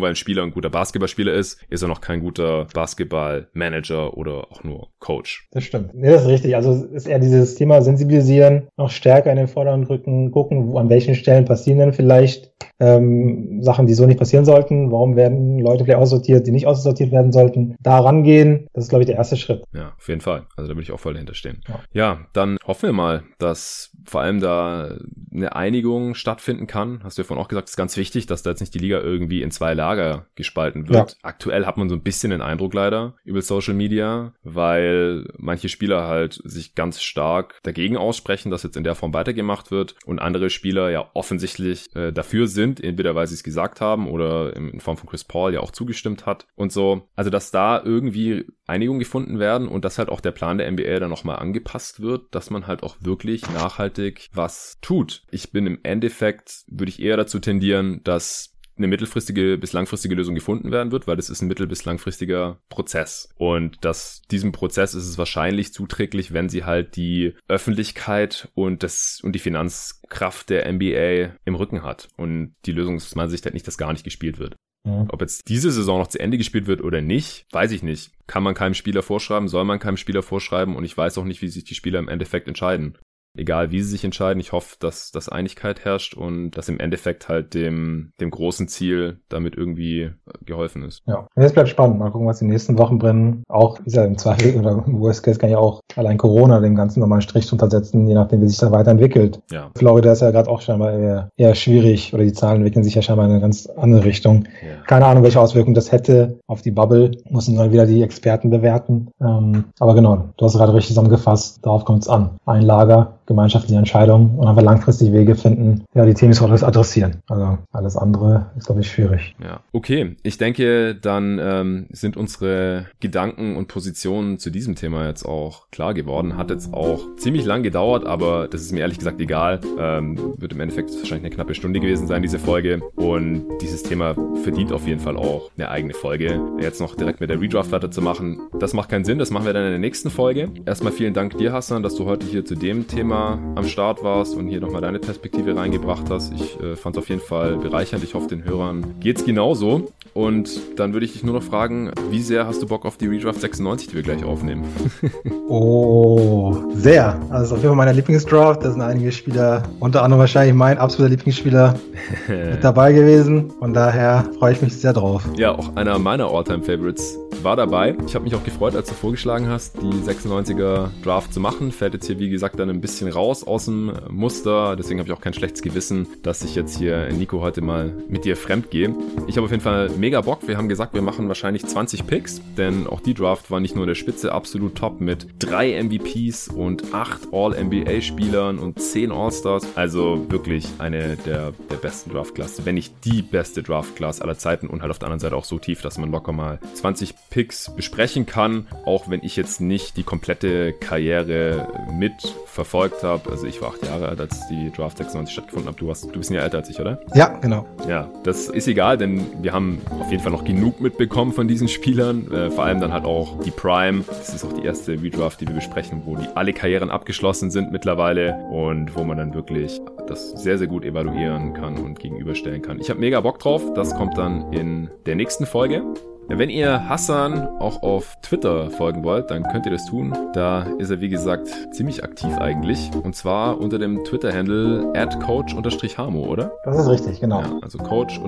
weil ein Spieler ein guter Basketballspieler ist, ist er noch kein guter Basketballmanager oder auch nur Coach. Das stimmt. Nee, das ist richtig. Also ist eher dieses Thema sensibilisieren, noch stärker in den Vordergrund rücken, gucken, wo, an welchen Stellen passieren denn vielleicht ähm, Sachen, die so nicht passieren sollten. Warum werden Leute vielleicht aussortiert, die nicht aussortiert werden sollten? Da rangehen, das ist, glaube ich, der erste Schritt. Ja, auf jeden Fall. Also da würde ich auch voll dahinter stehen. Ja. ja, dann hoffen wir mal, dass vor allem da eine Einigung stattfinden kann. Hast du ja vorhin auch gesagt, ist ganz wichtig, dass da jetzt nicht die Liga irgendwie in zwei Lager gespalten wird. Ja. Aktuell hat man so ein bisschen den Eindruck leider über Social Media, weil manche Spieler halt sich ganz stark dagegen aussprechen, dass jetzt in der Form weitergemacht wird und andere Spieler ja offensichtlich äh, dafür sind, entweder weil sie es gesagt haben oder in Form von Chris Paul ja auch zugestimmt hat und so. Also, dass da irgendwie Einigung gefunden werden und dass halt auch der Plan der NBA dann nochmal angepasst wird, dass man halt auch wirklich nachhaltig was tut. Ich bin im Endeffekt, würde ich eher dazu tendieren, dass eine mittelfristige bis langfristige Lösung gefunden werden wird, weil das ist ein mittel- bis langfristiger Prozess. Und dass diesem Prozess ist es wahrscheinlich zuträglich, wenn sie halt die Öffentlichkeit und das und die Finanzkraft der NBA im Rücken hat und die Lösung aus meiner Sicht halt nicht, dass gar nicht gespielt wird. Ob jetzt diese Saison noch zu Ende gespielt wird oder nicht, weiß ich nicht. Kann man keinem Spieler vorschreiben, soll man keinem Spieler vorschreiben und ich weiß auch nicht, wie sich die Spieler im Endeffekt entscheiden egal wie sie sich entscheiden. Ich hoffe, dass, dass Einigkeit herrscht und dass im Endeffekt halt dem, dem großen Ziel damit irgendwie geholfen ist. Ja, jetzt bleibt spannend. Mal gucken, was die nächsten Wochen bringen. Auch ist ja im Zweifel oder im Worst Case kann ja auch allein Corona dem Ganzen nochmal einen Strich untersetzen, je nachdem, wie sich das weiterentwickelt. Ja. Florida ist ja gerade auch scheinbar eher, eher schwierig oder die Zahlen entwickeln sich ja scheinbar in eine ganz andere Richtung. Ja. Keine Ahnung, welche Auswirkungen das hätte auf die Bubble. Müssen dann wieder die Experten bewerten. Ähm, aber genau, du hast gerade richtig zusammengefasst. Darauf kommt es an. Ein Lager gemeinschaftliche Entscheidungen und einfach langfristig Wege finden, ja, die Teams adressieren. Also alles andere ist, glaube ich, schwierig. Ja, okay. Ich denke, dann ähm, sind unsere Gedanken und Positionen zu diesem Thema jetzt auch klar geworden. Hat jetzt auch ziemlich lang gedauert, aber das ist mir ehrlich gesagt egal. Ähm, wird im Endeffekt wahrscheinlich eine knappe Stunde gewesen sein, diese Folge. Und dieses Thema verdient auf jeden Fall auch eine eigene Folge. Jetzt noch direkt mit der Redraft weiterzumachen, das macht keinen Sinn. Das machen wir dann in der nächsten Folge. Erstmal vielen Dank dir, Hassan, dass du heute hier zu dem Thema Thema am Start warst und hier nochmal deine Perspektive reingebracht hast. Ich äh, fand es auf jeden Fall bereichernd. Ich hoffe, den Hörern geht es genauso. Und dann würde ich dich nur noch fragen, wie sehr hast du Bock auf die Redraft 96, die wir gleich aufnehmen? oh, sehr. Also auf jeden Fall meine Lieblingsdraft. Da sind einige Spieler, unter anderem wahrscheinlich mein absoluter Lieblingsspieler mit dabei gewesen. Von daher freue ich mich sehr drauf. Ja, auch einer meiner All-Time-Favorites war dabei. Ich habe mich auch gefreut, als du vorgeschlagen hast, die 96er Draft zu machen. Fällt jetzt hier, wie gesagt, dann ein bisschen raus aus dem Muster. Deswegen habe ich auch kein schlechtes Gewissen, dass ich jetzt hier, Nico, heute mal mit dir fremd gehe. Ich habe auf jeden Fall mega Bock. Wir haben gesagt, wir machen wahrscheinlich 20 Picks, denn auch die Draft war nicht nur der Spitze absolut top mit drei MVPs und acht All-NBA-Spielern und zehn All-Stars. Also wirklich eine der, der besten Draft-Class, wenn nicht die beste Draft-Class aller Zeiten und halt auf der anderen Seite auch so tief, dass man locker mal 20 Picks besprechen kann, auch wenn ich jetzt nicht die komplette Karriere mitverfolgt habe. Also ich war acht Jahre alt, als die Draft 96 stattgefunden hat. Du, warst, du bist Jahr älter als ich, oder? Ja, genau. Ja, das ist egal, denn wir haben auf jeden Fall noch genug mitbekommen von diesen Spielern. Äh, vor allem dann halt auch die Prime. Das ist auch die erste Redraft, die wir besprechen, wo die alle Karrieren abgeschlossen sind mittlerweile und wo man dann wirklich das sehr, sehr gut evaluieren kann und gegenüberstellen kann. Ich habe mega Bock drauf. Das kommt dann in der nächsten Folge. Wenn ihr Hassan auch auf Twitter folgen wollt, dann könnt ihr das tun. Da ist er, wie gesagt, ziemlich aktiv eigentlich. Und zwar unter dem Twitter-Handle coach-hamo, oder? Das ist richtig, genau. Ja, also coach-h-a-m-o.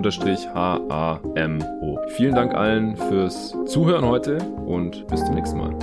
Vielen Dank allen fürs Zuhören heute und bis zum nächsten Mal.